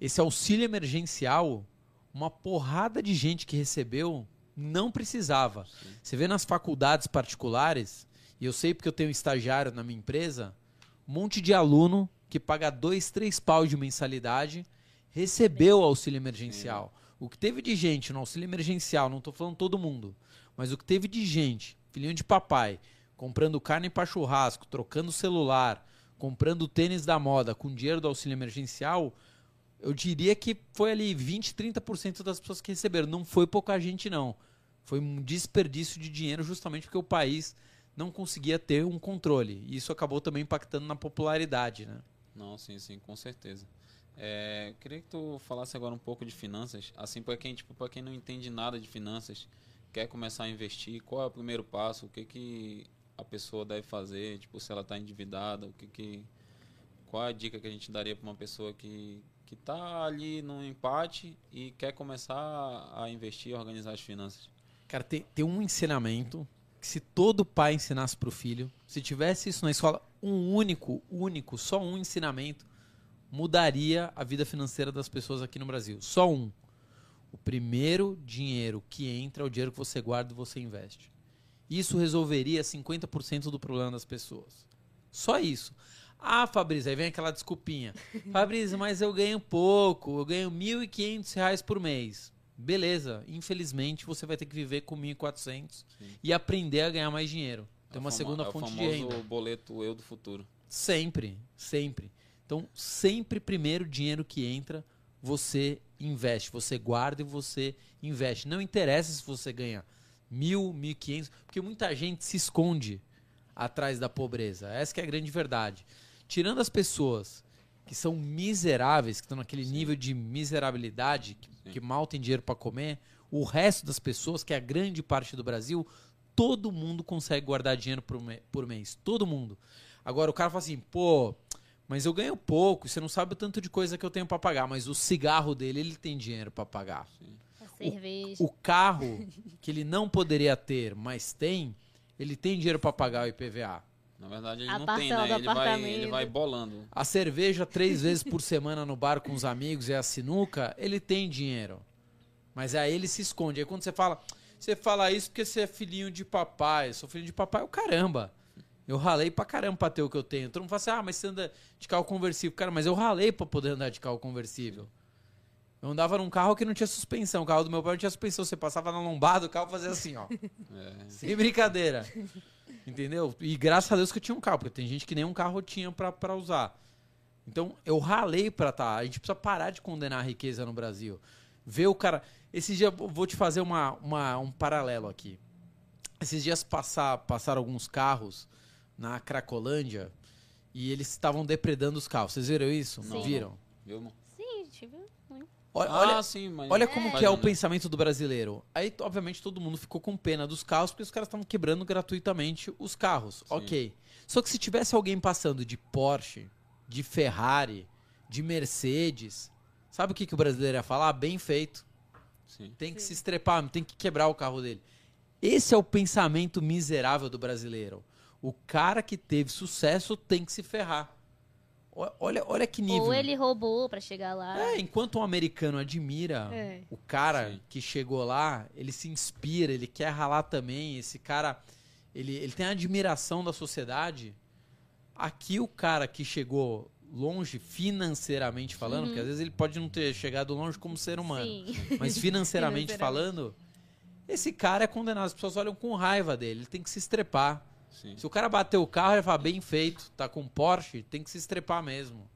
[SPEAKER 3] Esse auxílio emergencial, uma porrada de gente que recebeu não precisava.
[SPEAKER 1] Sim.
[SPEAKER 3] Você vê nas faculdades particulares, e eu sei porque eu tenho um estagiário na minha empresa, um monte de aluno que paga dois, três pau de mensalidade recebeu o auxílio emergencial. O que teve de gente no auxílio emergencial, não estou falando todo mundo, mas o que teve de gente, filhinho de papai, comprando carne para churrasco, trocando celular, comprando tênis da moda com dinheiro do auxílio emergencial, eu diria que foi ali 20, 30% das pessoas que receberam. Não foi pouca gente, não. Foi um desperdício de dinheiro justamente porque o país não conseguia ter um controle. E isso acabou também impactando na popularidade, né?
[SPEAKER 1] Não, sim, sim, com certeza. É, queria que tu falasse agora um pouco de finanças, assim para quem, tipo, para quem não entende nada de finanças, quer começar a investir, qual é o primeiro passo, o que que a pessoa deve fazer, tipo, se ela está endividada, o que que qual é a dica que a gente daria para uma pessoa que que tá ali no empate e quer começar a investir, organizar as finanças?
[SPEAKER 3] Cara, tem, tem um ensinamento que se todo pai ensinasse pro filho, se tivesse isso na escola, um único, único, só um ensinamento, mudaria a vida financeira das pessoas aqui no Brasil. Só um. O primeiro dinheiro que entra é o dinheiro que você guarda e você investe. Isso resolveria 50% do problema das pessoas. Só isso. Ah, Fabrício, aí vem aquela desculpinha. <laughs> Fabrício, mas eu ganho pouco, eu ganho 1.500 reais por mês. Beleza, infelizmente você vai ter que viver com 1.400 e aprender a ganhar mais dinheiro. Tem
[SPEAKER 1] É o
[SPEAKER 3] uma segunda
[SPEAKER 1] é o
[SPEAKER 3] fonte de renda.
[SPEAKER 1] boleto eu do futuro.
[SPEAKER 3] Sempre, sempre. Então, sempre primeiro dinheiro que entra, você investe, você guarda e você investe. Não interessa se você ganha mil, mil e quinhentos, porque muita gente se esconde atrás da pobreza. Essa que é a grande verdade. Tirando as pessoas que são miseráveis, que estão naquele nível de miserabilidade, que,
[SPEAKER 1] Sim.
[SPEAKER 3] que mal tem dinheiro para comer, o resto das pessoas, que é a grande parte do Brasil, todo mundo consegue guardar dinheiro por, me- por mês. Todo mundo. Agora o cara fala assim, pô, mas eu ganho pouco, você não sabe o tanto de coisa que eu tenho para pagar, mas o cigarro dele, ele tem dinheiro para pagar.
[SPEAKER 2] A cerveja.
[SPEAKER 3] O carro que ele não poderia ter, mas tem, ele tem dinheiro para pagar o IPVA.
[SPEAKER 1] Na verdade, ele
[SPEAKER 2] A
[SPEAKER 1] não tem, né? Ele vai, ele vai bolando.
[SPEAKER 3] A cerveja três <laughs> vezes por semana no bar com os amigos e a sinuca, ele tem dinheiro. Mas aí ele se esconde. Aí quando você fala, você fala isso porque você é filhinho de papai. Eu sou filho de papai, o caramba. Eu ralei pra caramba pra ter o que eu tenho. Todo mundo fala assim, ah, mas você anda de carro conversível. Cara, mas eu ralei pra poder andar de carro conversível. Eu andava num carro que não tinha suspensão. O carro do meu pai não tinha suspensão. Você passava na lombada, o carro fazia assim, ó. <laughs>
[SPEAKER 1] É,
[SPEAKER 3] Sem brincadeira. Entendeu? E graças a Deus que eu tinha um carro, porque tem gente que nem um carro tinha pra, pra usar. Então, eu ralei pra tá. A gente precisa parar de condenar a riqueza no Brasil. Ver o cara. Esses dias, vou te fazer uma, uma- um paralelo aqui. Esses dias passar, passaram alguns carros na Cracolândia e eles estavam depredando os carros. Vocês viram isso? Não
[SPEAKER 2] Sim.
[SPEAKER 3] viram?
[SPEAKER 1] viu, irmão?
[SPEAKER 2] Sim, tipo,
[SPEAKER 3] Olha,
[SPEAKER 1] ah,
[SPEAKER 3] olha,
[SPEAKER 1] sim, mas...
[SPEAKER 3] Olha como que é o pensamento do brasileiro. Aí, obviamente, todo mundo ficou com pena dos carros porque os caras estavam quebrando gratuitamente os carros. Ok. Só que se tivesse alguém passando de Porsche, de Ferrari, de Mercedes, sabe o que, que o brasileiro ia falar? Bem feito.
[SPEAKER 1] Sim.
[SPEAKER 3] Tem que se estrepar, tem que quebrar o carro dele. Esse é o pensamento miserável do brasileiro. O cara que teve sucesso tem que se ferrar. Olha, olha que nível.
[SPEAKER 2] ou ele roubou pra chegar lá.
[SPEAKER 3] É, enquanto um americano admira
[SPEAKER 2] É.
[SPEAKER 3] o cara
[SPEAKER 1] Sim.
[SPEAKER 3] que chegou lá, ele se inspira, ele quer ralar também. Esse cara, ele, ele tem a admiração da sociedade. Aqui, o cara que chegou longe financeiramente falando, porque às vezes ele pode não ter chegado longe como ser humano,
[SPEAKER 2] Sim.
[SPEAKER 3] mas <laughs> financeiramente
[SPEAKER 2] Financeiramente.
[SPEAKER 3] falando, esse cara é condenado. As pessoas olham com raiva dele, ele tem que se estrepar.
[SPEAKER 1] Sim.
[SPEAKER 3] Se o cara bater o carro, ele fala, bem feito, tá com Porsche, tem que se estrepar mesmo.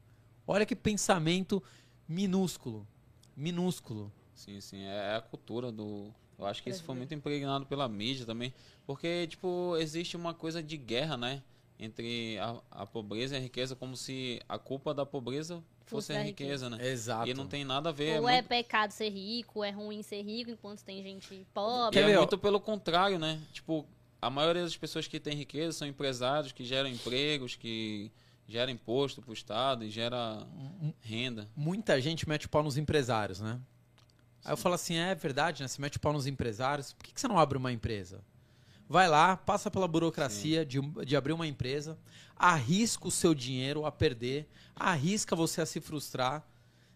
[SPEAKER 3] Olha que pensamento minúsculo. Minúsculo.
[SPEAKER 1] Sim, sim, é a cultura do. Eu acho que isso foi muito impregnado pela mídia também. Porque, tipo, existe uma coisa de guerra, né? Entre a, a pobreza e a riqueza, como se a culpa da pobreza fosse a riqueza, né?
[SPEAKER 3] Exato.
[SPEAKER 1] E não tem nada a ver.
[SPEAKER 2] Ou
[SPEAKER 1] é
[SPEAKER 2] é
[SPEAKER 1] muito,
[SPEAKER 2] pecado ser rico, ou é ruim ser rico, enquanto tem gente pobre.
[SPEAKER 1] e
[SPEAKER 3] Quer
[SPEAKER 1] é muito pelo contrário, né? Tipo, a maioria das pessoas que têm riqueza são empresários que geram empregos, que geram imposto pro Estado e gera renda.
[SPEAKER 3] Muita gente mete o pau nos empresários, né? Aí eu falo assim, é verdade, né? Você mete o pau nos empresários, por que, que você não abre uma empresa? Vai lá, passa pela burocracia de, de abrir uma empresa, arrisca o seu dinheiro a perder, arrisca você a se frustrar,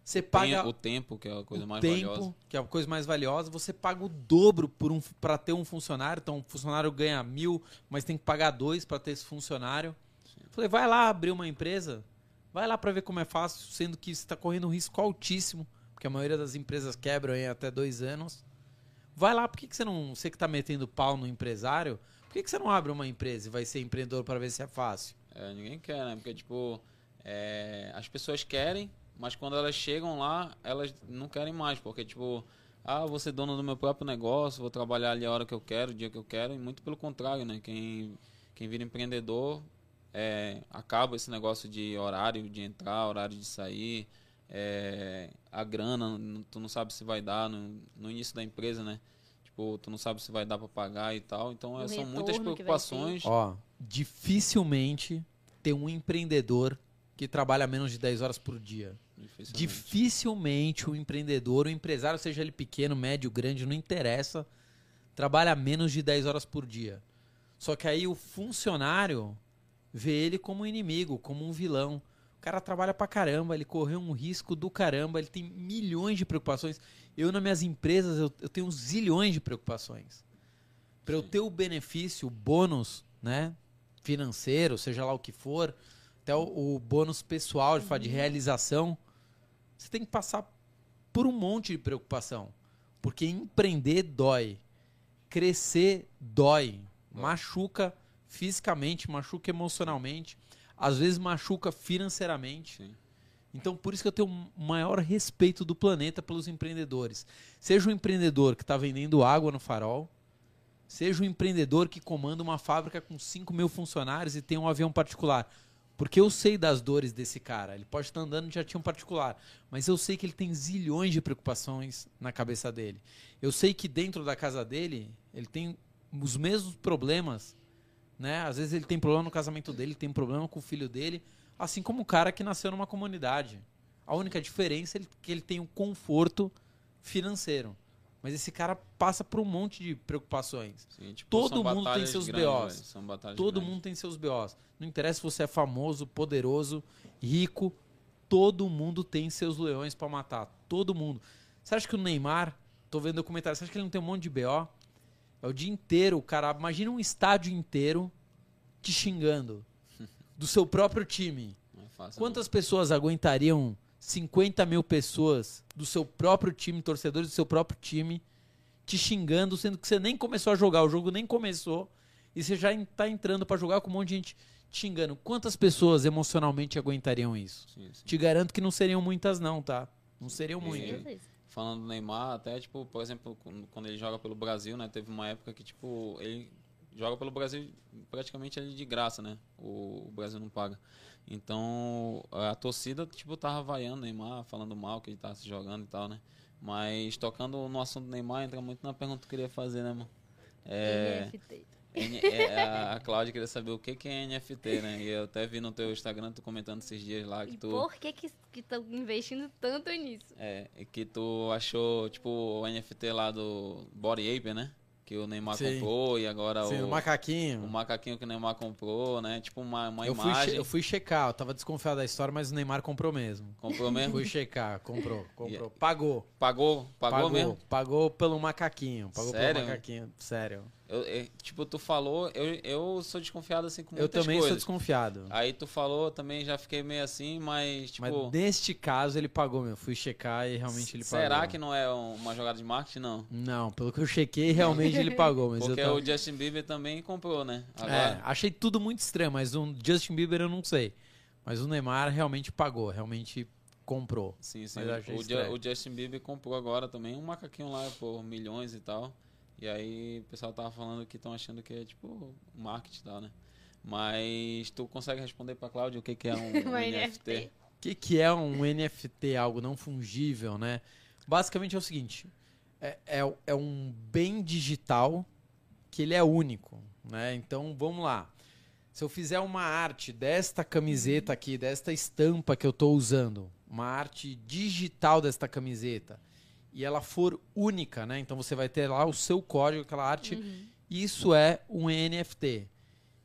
[SPEAKER 3] você paga
[SPEAKER 1] o tempo, que é a coisa
[SPEAKER 3] o
[SPEAKER 1] mais
[SPEAKER 3] tempo,
[SPEAKER 1] valiosa.
[SPEAKER 3] que é a coisa mais valiosa, você paga o dobro por um, para ter um funcionário. Então, o funcionário ganha mil, mas tem que pagar dois para ter esse funcionário. Falei, vai lá abrir uma empresa, vai lá para ver como é fácil, sendo que você está correndo um risco altíssimo, porque a maioria das empresas quebram em até dois anos. Vai lá, por que, que você não. Você que está metendo pau no empresário, por que, que você não abre uma empresa e vai ser empreendedor para ver se é fácil?
[SPEAKER 1] É, ninguém quer, né? Porque, tipo, é, as pessoas querem, mas quando elas chegam lá, elas não querem mais. Porque, tipo, ah, vou ser dono do meu próprio negócio, vou trabalhar ali a hora que eu quero, o dia que eu quero. E muito pelo contrário, né? Quem, quem vira empreendedor é, acaba esse negócio de horário de entrar, horário de sair. é, a grana, tu não sabe se vai dar no, no início da empresa, né? Tipo, tu não sabe se vai dar pra pagar e tal. Então, é,
[SPEAKER 2] O
[SPEAKER 1] são muitas preocupações.
[SPEAKER 3] Ó, dificilmente tem um empreendedor que trabalha menos de 10 horas por dia.
[SPEAKER 1] Dificilmente.
[SPEAKER 3] Dificilmente o empreendedor, o empresário, seja ele pequeno, médio, grande, não interessa, trabalha menos de 10 horas por dia. Só que aí o funcionário vê ele como um inimigo, como um vilão. O cara trabalha pra caramba, ele correu um risco do caramba, ele tem milhões de preocupações. Eu, nas minhas empresas, eu, eu tenho zilhões de preocupações. Para eu ter o benefício, o bônus, né? Financeiro, seja lá o que for, até o, o bônus pessoal de, de realização, você tem que passar por um monte de preocupação. Porque empreender dói. Crescer dói. Machuca fisicamente, machuca emocionalmente, às vezes machuca financeiramente.
[SPEAKER 1] Sim.
[SPEAKER 3] Então, por isso que eu tenho o maior respeito do planeta pelos empreendedores. Seja um empreendedor que está vendendo água no farol, seja um empreendedor que comanda uma fábrica com 5 mil funcionários e tem um avião particular. Porque eu sei das dores desse cara. Ele pode estar andando de jatinho particular, mas eu sei que ele tem zilhões de preocupações na cabeça dele. Eu sei que dentro da casa dele, ele tem os mesmos problemas, né? Às vezes ele tem problema no casamento dele, tem problema com o filho dele, assim como o cara que nasceu numa comunidade. A única diferença é que ele tem um conforto financeiro. Mas esse cara passa por um monte de preocupações.
[SPEAKER 1] Sim, tipo,
[SPEAKER 3] Todo mundo tem seus
[SPEAKER 1] grandes,
[SPEAKER 3] BOs. Todo
[SPEAKER 1] grandes.
[SPEAKER 3] mundo tem seus BOs. Não interessa se você é famoso, poderoso, rico. Todo mundo tem seus leões pra matar. Todo mundo. Você acha que o Neymar, tô vendo documentário, você acha que ele não tem um monte de BO? É o dia inteiro, cara. Imagina um estádio inteiro te xingando. <laughs> Do seu próprio time.
[SPEAKER 1] Não é fácil,
[SPEAKER 3] Quantas pessoas aguentariam 50 mil pessoas do seu próprio time, torcedores do seu próprio time, te xingando, sendo que você nem começou a jogar, o jogo nem começou, e você já está entrando para jogar com um monte de gente te xingando. Quantas pessoas emocionalmente aguentariam isso?
[SPEAKER 1] Sim, sim.
[SPEAKER 3] Te garanto que não seriam muitas, não, tá? Não seriam muitas.
[SPEAKER 1] Falando do Neymar, até, tipo, por exemplo, quando ele joga pelo Brasil, né? Teve uma época que, tipo, ele joga pelo Brasil praticamente ele de graça, né? O Brasil não paga. Então, a torcida, tipo, tava vaiando Neymar, falando mal que ele tava se jogando e tal, né? Mas tocando no assunto do Neymar, entra muito na pergunta que eu queria fazer, né, mano? É,
[SPEAKER 2] NFT.
[SPEAKER 1] N- é, a- Cláudia queria saber o que, que é NFT, né? E eu até vi no teu Instagram tu comentando esses dias lá que
[SPEAKER 2] E
[SPEAKER 1] tu.
[SPEAKER 2] por que que estão investindo tanto nisso?
[SPEAKER 1] É, e que tu achou, tipo, o NFT lá do Body Ape, né? Que o Neymar
[SPEAKER 3] Sim.
[SPEAKER 1] comprou e agora
[SPEAKER 3] Sim,
[SPEAKER 1] o,
[SPEAKER 3] o macaquinho.
[SPEAKER 1] o macaquinho que o Neymar comprou, né? Tipo uma, uma
[SPEAKER 3] eu, fui
[SPEAKER 1] imagem.
[SPEAKER 3] eu fui checar, eu tava desconfiado da história, mas o Neymar comprou mesmo.
[SPEAKER 1] Comprou mesmo?
[SPEAKER 3] Fui checar, comprou, <laughs> comprou.
[SPEAKER 1] Yeah.
[SPEAKER 3] Pagou.
[SPEAKER 1] Pagou? Pagou, mesmo?
[SPEAKER 3] Pagou pelo macaquinho. Pagou
[SPEAKER 1] Sério?
[SPEAKER 3] pelo macaquinho. Sério.
[SPEAKER 1] Eu, eu- tipo, tu falou, eu, eu sou desconfiado assim com
[SPEAKER 3] Eu
[SPEAKER 1] muitas
[SPEAKER 3] também sou
[SPEAKER 1] coisas.
[SPEAKER 3] desconfiado.
[SPEAKER 1] Aí tu falou, também já fiquei meio assim, mas tipo.
[SPEAKER 3] Mas neste caso ele pagou, meu. Fui checar e realmente ele pagou.
[SPEAKER 1] será que não é um- uma jogada de marketing? Não.
[SPEAKER 3] Não, pelo que eu chequei, realmente ele pagou. Mas
[SPEAKER 1] Porque
[SPEAKER 3] eu tava-
[SPEAKER 1] o Justin Bieber também comprou, né?
[SPEAKER 3] É,
[SPEAKER 1] Agora.
[SPEAKER 3] achei tudo muito estranho, mas o Justin Bieber eu não sei. Mas o Neymar realmente pagou, realmente comprou.
[SPEAKER 1] Sim, sim.
[SPEAKER 3] Eu
[SPEAKER 1] O, o Justin Bieber comprou agora também um macaquinho lá por milhões e tal. E aí o pessoal tava falando que estão achando que é tipo marketing e tal, né? Mas tu consegue responder pra Cláudia o que, que é um, <laughs> NFT?
[SPEAKER 2] NFT.
[SPEAKER 3] O que, que é um NFT, algo não fungível, né? Basicamente é o seguinte: é, é, é um bem digital que ele é único, né? Então vamos lá. Se eu fizer uma arte desta camiseta aqui, desta estampa que eu estou usando, uma arte digital desta camiseta, e ela for única, né? Então você vai ter lá o seu código, aquela arte.
[SPEAKER 2] Uhum.
[SPEAKER 3] Isso é um NFT.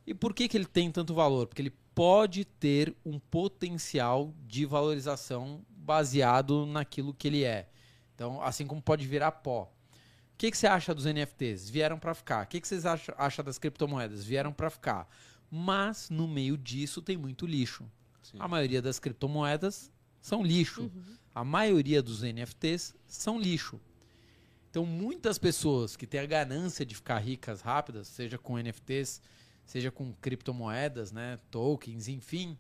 [SPEAKER 3] E por que, que ele tem tanto valor? Porque ele pode ter um potencial de valorização baseado naquilo que ele é. Então, assim como pode virar pó. O que, que você acha dos NFTs? Vieram para ficar. O que, que vocês acham, acham das criptomoedas? Vieram para ficar. Mas no meio disso tem muito lixo.
[SPEAKER 1] Sim.
[SPEAKER 3] A maioria das criptomoedas são lixo.
[SPEAKER 2] Uhum.
[SPEAKER 3] A maioria dos NFTs são lixo. Então, muitas pessoas que têm a ganância de ficar ricas rápidas, seja com NFTs, seja com criptomoedas, né, tokens, enfim,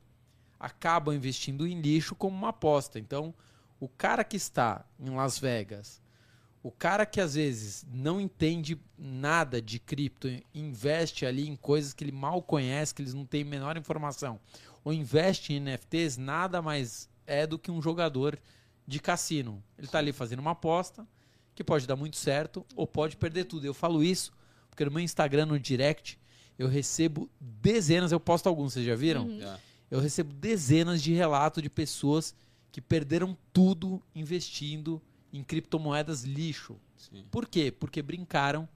[SPEAKER 3] acabam investindo em lixo como uma aposta. Então, o cara que está em Las Vegas, o cara que às vezes não entende nada de cripto, investe ali em coisas que ele mal conhece, que eles não têm menor informação, ou investe em NFTs, nada mais é do que um jogador de cassino. Ele está ali fazendo uma aposta que pode dar muito certo ou pode perder tudo. Eu falo isso porque no meu Instagram, no direct, eu recebo dezenas, eu posto alguns, vocês já viram?
[SPEAKER 2] Uhum.
[SPEAKER 1] Já.
[SPEAKER 3] Eu recebo dezenas de relatos de pessoas que perderam tudo investindo em criptomoedas lixo.
[SPEAKER 1] Sim.
[SPEAKER 3] Por quê? Porque brincaram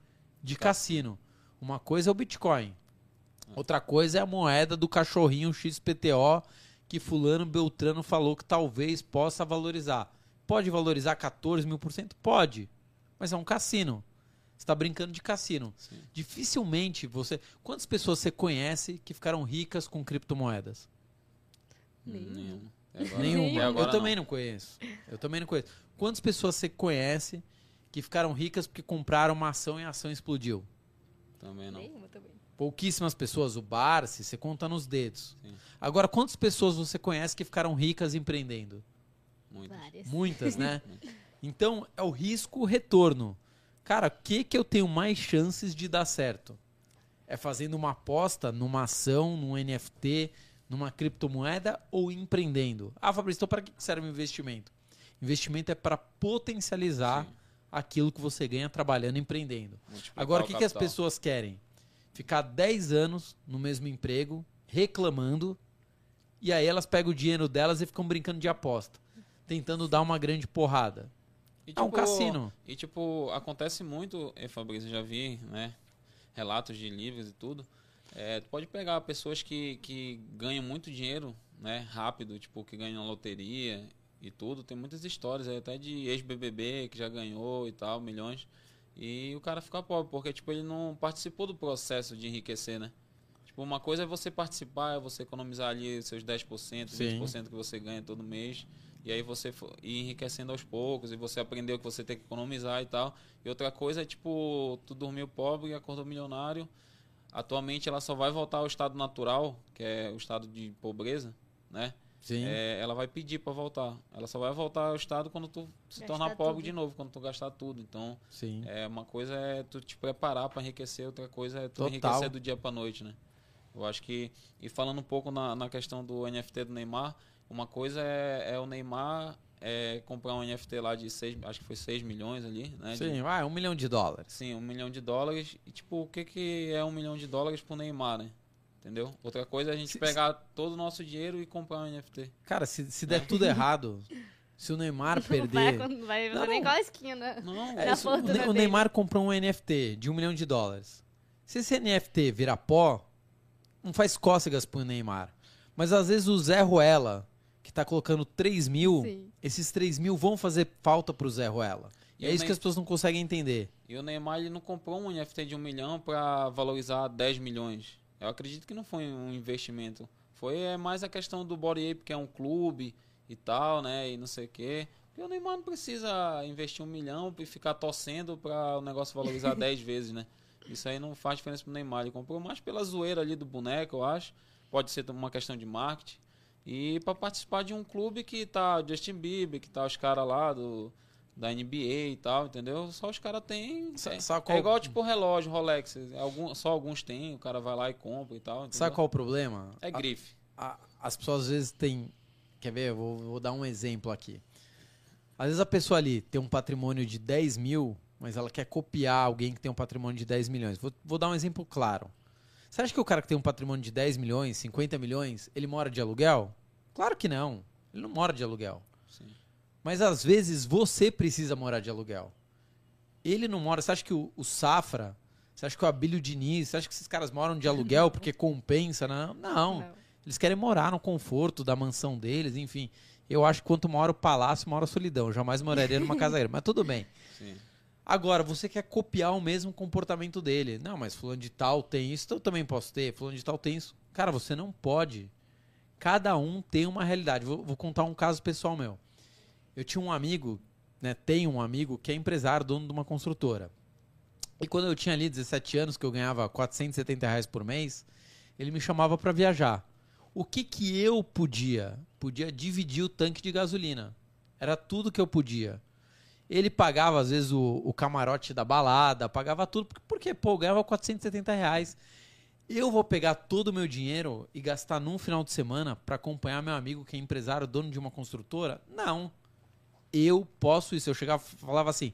[SPEAKER 3] de cassino. Uma coisa é o Bitcoin, Outra coisa é a moeda do cachorrinho XPTO que fulano Beltrano falou que talvez possa valorizar. Pode valorizar 14 mil por cento? Pode. Mas é um cassino. Você está brincando de cassino.
[SPEAKER 1] Sim.
[SPEAKER 3] Dificilmente você. Quantas pessoas você conhece que ficaram ricas com criptomoedas?
[SPEAKER 1] Nenhuma. É agora-
[SPEAKER 3] Nenhuma.
[SPEAKER 1] é agora
[SPEAKER 3] Eu também não conheço. Eu também não conheço. Quantas pessoas você conhece que ficaram ricas porque compraram uma ação e a ação explodiu?
[SPEAKER 1] Também não.
[SPEAKER 2] Nenhuma também.
[SPEAKER 3] Pouquíssimas pessoas. O Barsi, você conta nos dedos.
[SPEAKER 1] Sim.
[SPEAKER 3] Agora, quantas pessoas você conhece que ficaram ricas empreendendo?
[SPEAKER 1] Muitas.
[SPEAKER 2] Várias.
[SPEAKER 3] Muitas, né? <laughs> Então, é o risco-retorno. Cara, o que, que eu tenho mais chances de dar certo? É fazendo uma aposta numa ação, num NFT, numa criptomoeda ou empreendendo? Ah, Fabrício, então para que serve o investimento? Investimento é para potencializar
[SPEAKER 1] Sim.
[SPEAKER 3] aquilo que você ganha trabalhando, empreendendo.
[SPEAKER 1] Multiplicar
[SPEAKER 3] Agora, o que, que as pessoas querem? Ficar 10 anos no mesmo emprego, reclamando, e aí elas pegam o dinheiro delas e ficam brincando de aposta, tentando dar uma grande porrada.
[SPEAKER 1] E,
[SPEAKER 3] É um
[SPEAKER 1] tipo,
[SPEAKER 3] cassino.
[SPEAKER 1] E tipo, acontece muito, eh, Fabrício, já vi, né? Relatos de livros e tudo. É, tu pode pegar pessoas que, que ganham muito dinheiro, né? Rápido, tipo, que ganham na loteria e tudo. Tem muitas histórias aí, até de ex-BBB que já ganhou e tal, milhões. E o cara fica pobre, porque, tipo, ele não participou do processo de enriquecer, né? Tipo, uma coisa é você participar, é você economizar ali seus 10%,
[SPEAKER 3] Sim.
[SPEAKER 1] 20% que você ganha todo mês. E aí você ir enriquecendo aos poucos, e você aprendeu que você tem que economizar e tal. E outra coisa é, tipo, tu dormiu pobre e acordou milionário. Atualmente ela só vai voltar ao estado natural, que é o estado de pobreza, né?
[SPEAKER 3] Sim.
[SPEAKER 1] É, ela vai pedir para voltar. Ela só vai voltar ao estado quando tu se
[SPEAKER 2] Gastar
[SPEAKER 1] tornar pobre
[SPEAKER 2] tudo.
[SPEAKER 1] de novo, quando tu gastar tudo. Então,
[SPEAKER 3] Sim.
[SPEAKER 1] é, uma coisa é tu te preparar para enriquecer, outra coisa é tu
[SPEAKER 3] Total.
[SPEAKER 1] enriquecer do dia para noite, né? Eu acho que e falando um pouco na, na questão do NFT do Neymar, uma coisa é, é o Neymar é, comprar um NFT lá de 6, acho que foi 6 milhões ali, né? de-
[SPEAKER 3] Sim, vai, um milhão de dólares.
[SPEAKER 1] Sim, um milhão de dólares. E, tipo, o que, que é um milhão de dólares pro Neymar, né? Entendeu? Outra coisa é a gente
[SPEAKER 3] Se-
[SPEAKER 1] pegar todo o nosso dinheiro e comprar um NFT.
[SPEAKER 3] Cara, se, se der tudo <laughs> errado, se o Neymar
[SPEAKER 2] Não vai,
[SPEAKER 3] perder.
[SPEAKER 2] não vai
[SPEAKER 3] Não,
[SPEAKER 2] nem
[SPEAKER 3] não.
[SPEAKER 2] com a esquina.
[SPEAKER 1] Não,
[SPEAKER 3] É isso, o, o. Neymar comprou um NFT de um milhão de dólares. Se esse NFT virar pó, não faz cócegas pro Neymar. Mas às vezes o Zé Ruela, que tá colocando 3 mil,
[SPEAKER 2] Sim.
[SPEAKER 3] esses 3 mil vão fazer falta pro Zé Ruela. E
[SPEAKER 1] E
[SPEAKER 3] é isso que
[SPEAKER 1] Ney-
[SPEAKER 3] as pessoas não conseguem entender.
[SPEAKER 1] E o Neymar ele não comprou um NFT de um milhão para valorizar 10 milhões. Eu acredito que não foi um investimento. Foi é, mais a questão do Body Ape, que é um clube e tal, né? E não sei o quê. O Neymar não precisa investir um milhão e ficar torcendo para o negócio valorizar <laughs> 10 vezes, né? Isso aí não faz diferença pro Neymar. Ele comprou mais pela zoeira ali do boneco, eu acho. Pode ser uma questão de marketing. E para participar de um clube que tá Justin Bieber, que tá os caras lá do, da NBA e tal, entendeu? Só os caras têm.
[SPEAKER 3] Sa-
[SPEAKER 1] É
[SPEAKER 3] qual-
[SPEAKER 1] igual tipo relógio, Rolex. Algum, só alguns têm, o cara vai lá e compra e tal. entendeu?
[SPEAKER 3] Sabe qual o problema?
[SPEAKER 1] É grife.
[SPEAKER 3] a- as pessoas às vezes têm. Quer ver? Eu vou, vou dar um exemplo aqui. Às vezes a pessoa ali tem um patrimônio de 10 mil, mas ela quer copiar alguém que tem um patrimônio de 10 milhões. Vou, vou dar um exemplo claro. Você acha que o cara que tem um patrimônio de 10 milhões, 50 milhões, ele mora de aluguel? Claro que não. Ele não mora de aluguel.
[SPEAKER 1] Sim.
[SPEAKER 3] Mas às vezes você precisa morar de aluguel. Ele não mora. Você acha que o, o Safra, você acha que o Abílio Diniz, você acha que esses caras moram de aluguel porque compensa? Não. Não. Eles querem morar no conforto da mansão deles, enfim. Eu acho que quanto maior o palácio, maior a solidão. Eu jamais moraria numa <laughs> casa grande. Mas tudo bem.
[SPEAKER 1] Sim.
[SPEAKER 3] Agora, você quer copiar o mesmo comportamento dele. Não, mas fulano de tal tem isso, então eu também posso ter. Fulano de tal tem isso. Cara, você não pode. Cada um tem uma realidade. Vou, vou contar um caso pessoal meu. Eu tinha um amigo, né? Tenho um amigo que é empresário, dono de uma construtora. E quando eu tinha ali 17 anos, que eu ganhava 470 reais por mês, ele me chamava para viajar. O que que eu podia? Podia dividir o tanque de gasolina. Era tudo que eu podia. Ele pagava, às vezes, o, o camarote da balada, pagava tudo, porque, porque pô, eu ganhava 470 reais. Eu vou pegar todo o meu dinheiro e gastar num final de semana para acompanhar meu amigo que é empresário, dono de uma construtora? Não. Eu posso isso. Eu chegava e falava assim,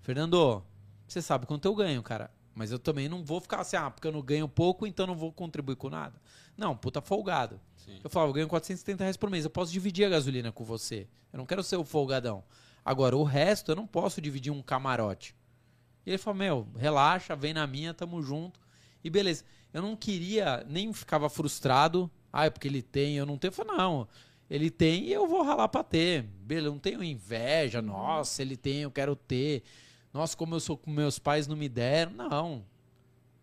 [SPEAKER 3] Fernando, você sabe quanto eu ganho, cara. Mas eu também não vou ficar assim, ah, porque eu não ganho pouco, então não vou contribuir com nada. Não, puta folgado.
[SPEAKER 1] Sim.
[SPEAKER 3] Eu falava, eu ganho 470 reais por mês, eu posso dividir a gasolina com você. Eu não quero ser o folgadão. Agora, o resto eu não posso dividir um camarote. E ele falou, meu, relaxa, vem na minha, tamo junto. E beleza. Eu não queria, nem ficava frustrado. Ah, é porque ele tem, eu não tenho. Eu falei, não. Ele tem e eu vou ralar pra ter. Beleza, não tenho inveja. Nossa, ele tem, eu quero ter. Nossa, como eu sou com meus pais, não me deram. Não.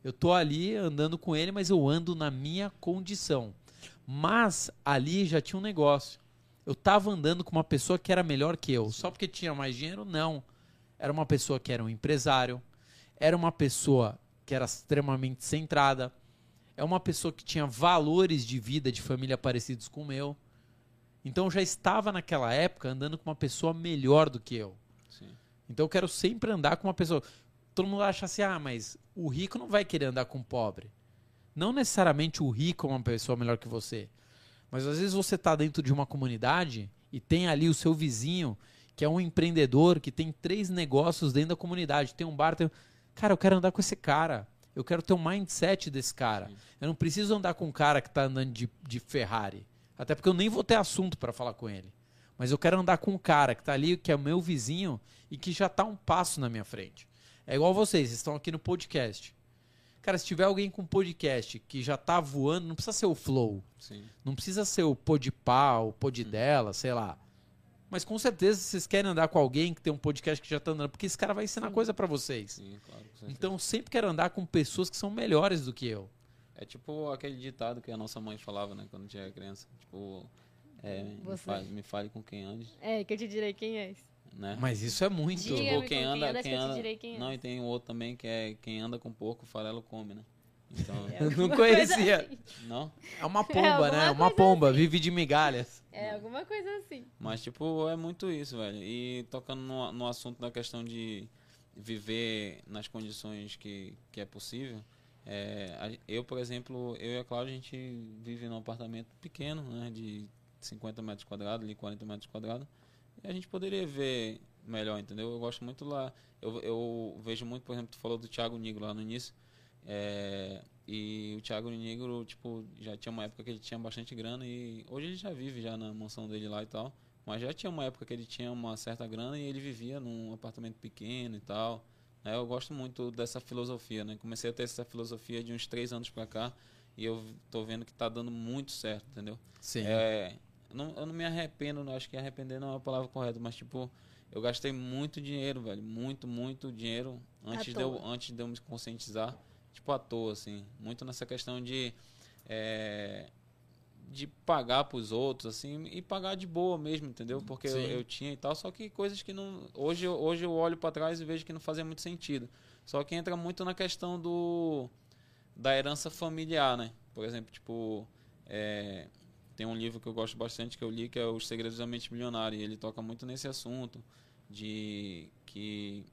[SPEAKER 3] Eu tô ali andando com ele, mas eu ando na minha condição. Mas ali já tinha um negócio. Eu tava andando com uma pessoa que era melhor que eu. Só porque tinha mais dinheiro? Não. Era uma pessoa que era um empresário. Era uma pessoa que era extremamente centrada. É uma pessoa que tinha valores de vida, de família parecidos com o meu. Então eu já estava naquela época andando com uma pessoa melhor do que eu.
[SPEAKER 1] Sim.
[SPEAKER 3] Então eu quero sempre andar com uma pessoa. Todo mundo acha assim, ah, mas o rico não vai querer andar com o pobre. Não necessariamente o rico é uma pessoa melhor que você. Mas às vezes você está dentro de uma comunidade e tem ali o seu vizinho, que é um empreendedor, que tem três negócios dentro da comunidade. Tem um bar, tem... Cara, eu quero andar com esse cara. Eu quero ter o um mindset desse cara.
[SPEAKER 1] Sim.
[SPEAKER 3] Eu não preciso andar com um cara que está andando de, de Ferrari. Até porque eu nem vou ter assunto para falar com ele. Mas eu quero andar com um cara que está ali, que é o meu vizinho e que já está um passo na minha frente. É igual vocês, vocês estão aqui no podcast. Cara, se tiver alguém com podcast que já tá voando, não precisa ser o Flow.
[SPEAKER 1] Sim.
[SPEAKER 3] Não precisa ser o Podpah, o Pod dela, sei lá. Mas com certeza vocês querem andar com alguém que tem um podcast que já tá andando, porque esse cara vai ensinar coisa para vocês.
[SPEAKER 1] Sim, claro.
[SPEAKER 3] Então eu sempre quero andar com pessoas que são melhores do que eu.
[SPEAKER 1] É tipo aquele ditado que a nossa mãe falava, né, quando tinha criança. Tipo, é, me, fale, me fale com quem ande,
[SPEAKER 2] É, que eu te direi quem é esse.
[SPEAKER 1] né?
[SPEAKER 3] Mas isso é muito.
[SPEAKER 2] Diga-me
[SPEAKER 1] quem
[SPEAKER 2] quem
[SPEAKER 1] anda, quem
[SPEAKER 2] que eu te
[SPEAKER 1] anda.
[SPEAKER 2] direi quem é.
[SPEAKER 1] Não, e tem um outro também que é quem anda com porco, farelo come, né? Então,
[SPEAKER 2] É
[SPEAKER 3] Eu não conhecia.
[SPEAKER 2] assim.
[SPEAKER 1] não?
[SPEAKER 3] É uma <laughs> pomba,
[SPEAKER 2] alguma
[SPEAKER 3] né? Uma pomba,
[SPEAKER 2] assim.
[SPEAKER 3] vive de migalhas.
[SPEAKER 2] É, alguma coisa assim.
[SPEAKER 1] Mas, tipo, é muito isso, velho. E tocando no, no assunto da questão de viver nas condições que, que é possível, é, eu, por exemplo, eu e a Cláudia, a gente vive num apartamento pequeno, né, de 50 metros quadrados, ali 40 metros quadrados, e a gente poderia ver melhor, entendeu? Eu gosto muito lá, eu, eu vejo muito, por exemplo, tu falou do Thiago Negro lá no início, é, e o Thiago Negro, tipo, já tinha uma época que ele tinha bastante grana e hoje ele já vive já na mansão dele lá e tal. Mas já tinha uma época que ele tinha uma certa grana e ele vivia num apartamento pequeno e tal. Né? eu gosto muito dessa filosofia, né? Comecei a ter essa filosofia de uns três anos pra cá e eu tô vendo que tá dando muito certo, entendeu?
[SPEAKER 3] Sim.
[SPEAKER 1] É, não, eu não me arrependo, não, acho que arrepender não é a palavra correta, mas tipo, eu gastei muito dinheiro, velho, muito, muito dinheiro antes de, eu, antes de eu me conscientizar, tipo, à toa, assim, muito nessa questão de é, de pagar pros outros, assim, e pagar de boa mesmo, entendeu? Porque eu, eu tinha e tal, só que coisas que não, hoje, eu- hoje eu olho para trás e vejo que não fazia muito sentido. Só que entra muito na questão do da herança familiar, né? Por exemplo, tipo, é, tem um livro que eu gosto bastante que eu li que é Os Segredos da Mente Milionária e ele toca muito nesse assunto de que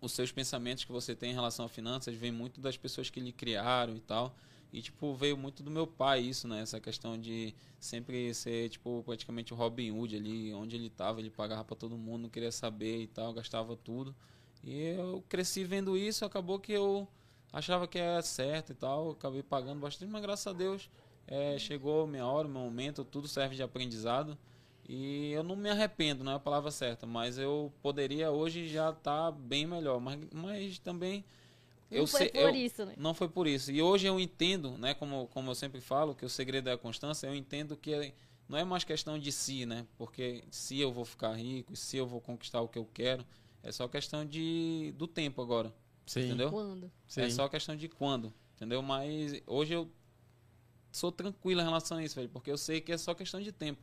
[SPEAKER 1] os seus pensamentos que você tem em relação a finanças vêm muito das pessoas que lhe criaram e tal. E, tipo, veio muito do meu pai isso, né? Essa questão de sempre ser, tipo, praticamente o Robin Hood ali, onde ele tava, ele pagava pra todo mundo, não queria saber e tal, gastava tudo. E eu cresci vendo isso, acabou que eu achava que era certo e tal, acabei pagando bastante, mas graças a Deus é, chegou minha hora, meu momento, tudo serve de aprendizado. E eu não me arrependo, não é a palavra certa, mas eu poderia hoje já estar bem melhor. Mas, mas também.
[SPEAKER 2] Não
[SPEAKER 1] eu
[SPEAKER 2] foi
[SPEAKER 1] sei,
[SPEAKER 2] por
[SPEAKER 1] eu-
[SPEAKER 2] isso, né?
[SPEAKER 1] não foi por isso. E hoje eu entendo, né, como, como eu sempre falo, que o segredo é a constância, eu entendo que não é mais questão de si, né? Porque se eu vou ficar rico, se eu vou conquistar o que eu quero, é só questão de do tempo agora,
[SPEAKER 3] Sim.
[SPEAKER 1] entendeu?
[SPEAKER 2] Quando?
[SPEAKER 3] Sim.
[SPEAKER 1] É só questão de quando, entendeu? Mas hoje eu sou tranquilo em relação a isso, velho, porque eu sei que é só questão de tempo,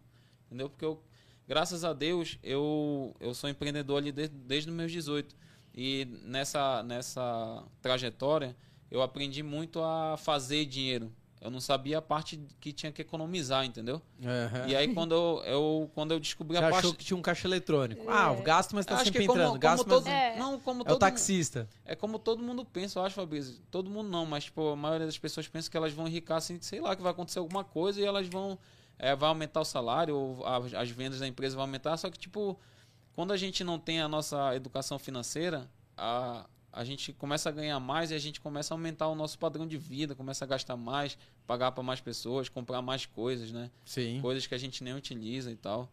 [SPEAKER 1] entendeu? Porque eu, graças a Deus, eu, eu sou empreendedor ali desde, desde os meus 18. E nessa, nessa trajetória, eu aprendi muito a fazer dinheiro. Eu não sabia a parte que tinha que economizar, entendeu?
[SPEAKER 3] Aham.
[SPEAKER 1] E aí, quando eu, eu, quando eu descobri
[SPEAKER 3] Você
[SPEAKER 1] a parte...
[SPEAKER 3] achou que tinha um caixa eletrônico.
[SPEAKER 2] É.
[SPEAKER 3] Ah, o gasto, mas tá
[SPEAKER 1] Acho
[SPEAKER 3] sempre
[SPEAKER 1] que como,
[SPEAKER 3] entrando.
[SPEAKER 1] como
[SPEAKER 3] gasto,
[SPEAKER 1] todo,
[SPEAKER 3] mas...
[SPEAKER 2] É.
[SPEAKER 1] não, como
[SPEAKER 3] É
[SPEAKER 1] todo
[SPEAKER 3] o taxista.
[SPEAKER 1] é como todo mundo pensa, eu acho, Fabrício. Todo mundo não, mas tipo, a maioria das pessoas pensa que elas vão enricar assim, sei lá, que vai acontecer alguma coisa e elas vão. É, vai aumentar o salário, ou as vendas da empresa vão aumentar. Só que, tipo, quando a gente não tem a nossa educação financeira, a, a gente começa a ganhar mais e a gente começa a aumentar o nosso padrão de vida, começa a gastar mais, pagar para mais pessoas, comprar mais coisas, né?
[SPEAKER 3] Sim.
[SPEAKER 1] coisas que a gente nem utiliza e tal.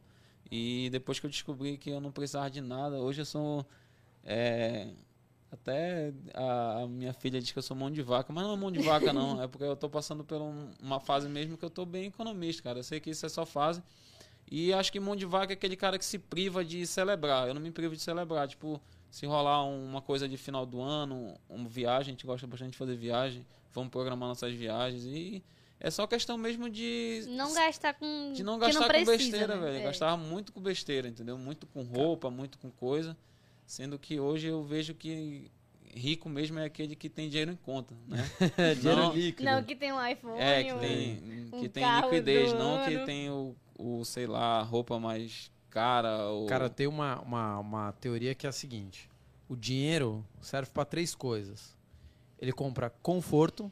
[SPEAKER 1] E depois que eu descobri que eu não precisava de nada, hoje eu sou. é, Até a, a minha filha diz que eu sou mão de vaca, mas não é mão de vaca, não. <laughs> É porque eu tô passando por um- uma fase mesmo que eu tô bem economista, cara. Eu sei que isso é só fase. E acho que mão de vaca é aquele cara que se priva de celebrar. Eu não me privo de celebrar. Tipo, se rolar um- uma coisa de final do ano, uma viagem, a gente gosta bastante de fazer viagem. Vamos programar nossas viagens. E é só questão mesmo de.
[SPEAKER 2] Não gastar com.
[SPEAKER 1] De não gastar
[SPEAKER 2] precisa,
[SPEAKER 1] com besteira,
[SPEAKER 2] né?
[SPEAKER 1] velho.
[SPEAKER 2] É.
[SPEAKER 1] Gastava muito com besteira, entendeu? Muito com roupa, muito com coisa. Sendo que hoje eu vejo que rico mesmo é aquele que tem dinheiro em conta, né? <laughs>
[SPEAKER 3] Dinheiro
[SPEAKER 1] Não.
[SPEAKER 3] líquido.
[SPEAKER 2] Não, que tem um iPhone.
[SPEAKER 1] É, que
[SPEAKER 2] um-
[SPEAKER 1] tem,
[SPEAKER 2] um
[SPEAKER 1] que tem
[SPEAKER 2] carro
[SPEAKER 1] liquidez, não que tem o, o, sei lá, roupa mais cara. Ou...
[SPEAKER 3] Cara, tem uma, uma, uma teoria que é a seguinte: o dinheiro serve para três coisas. Ele compra conforto,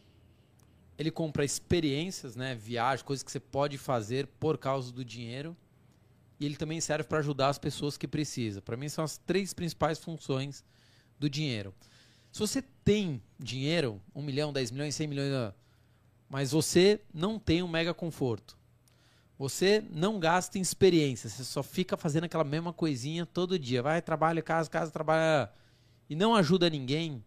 [SPEAKER 3] ele compra experiências, né, viagem, coisas que você pode fazer por causa do dinheiro, e ele também serve para ajudar as pessoas que precisam. Para mim são as três principais funções do dinheiro. Se você tem dinheiro, 1 milhão, 10 milhões, 100 milhões, mas você não tem um mega conforto. Você não gasta em experiência, você só fica fazendo aquela mesma coisinha todo dia. Vai, trabalha, casa, casa, trabalha e não ajuda ninguém.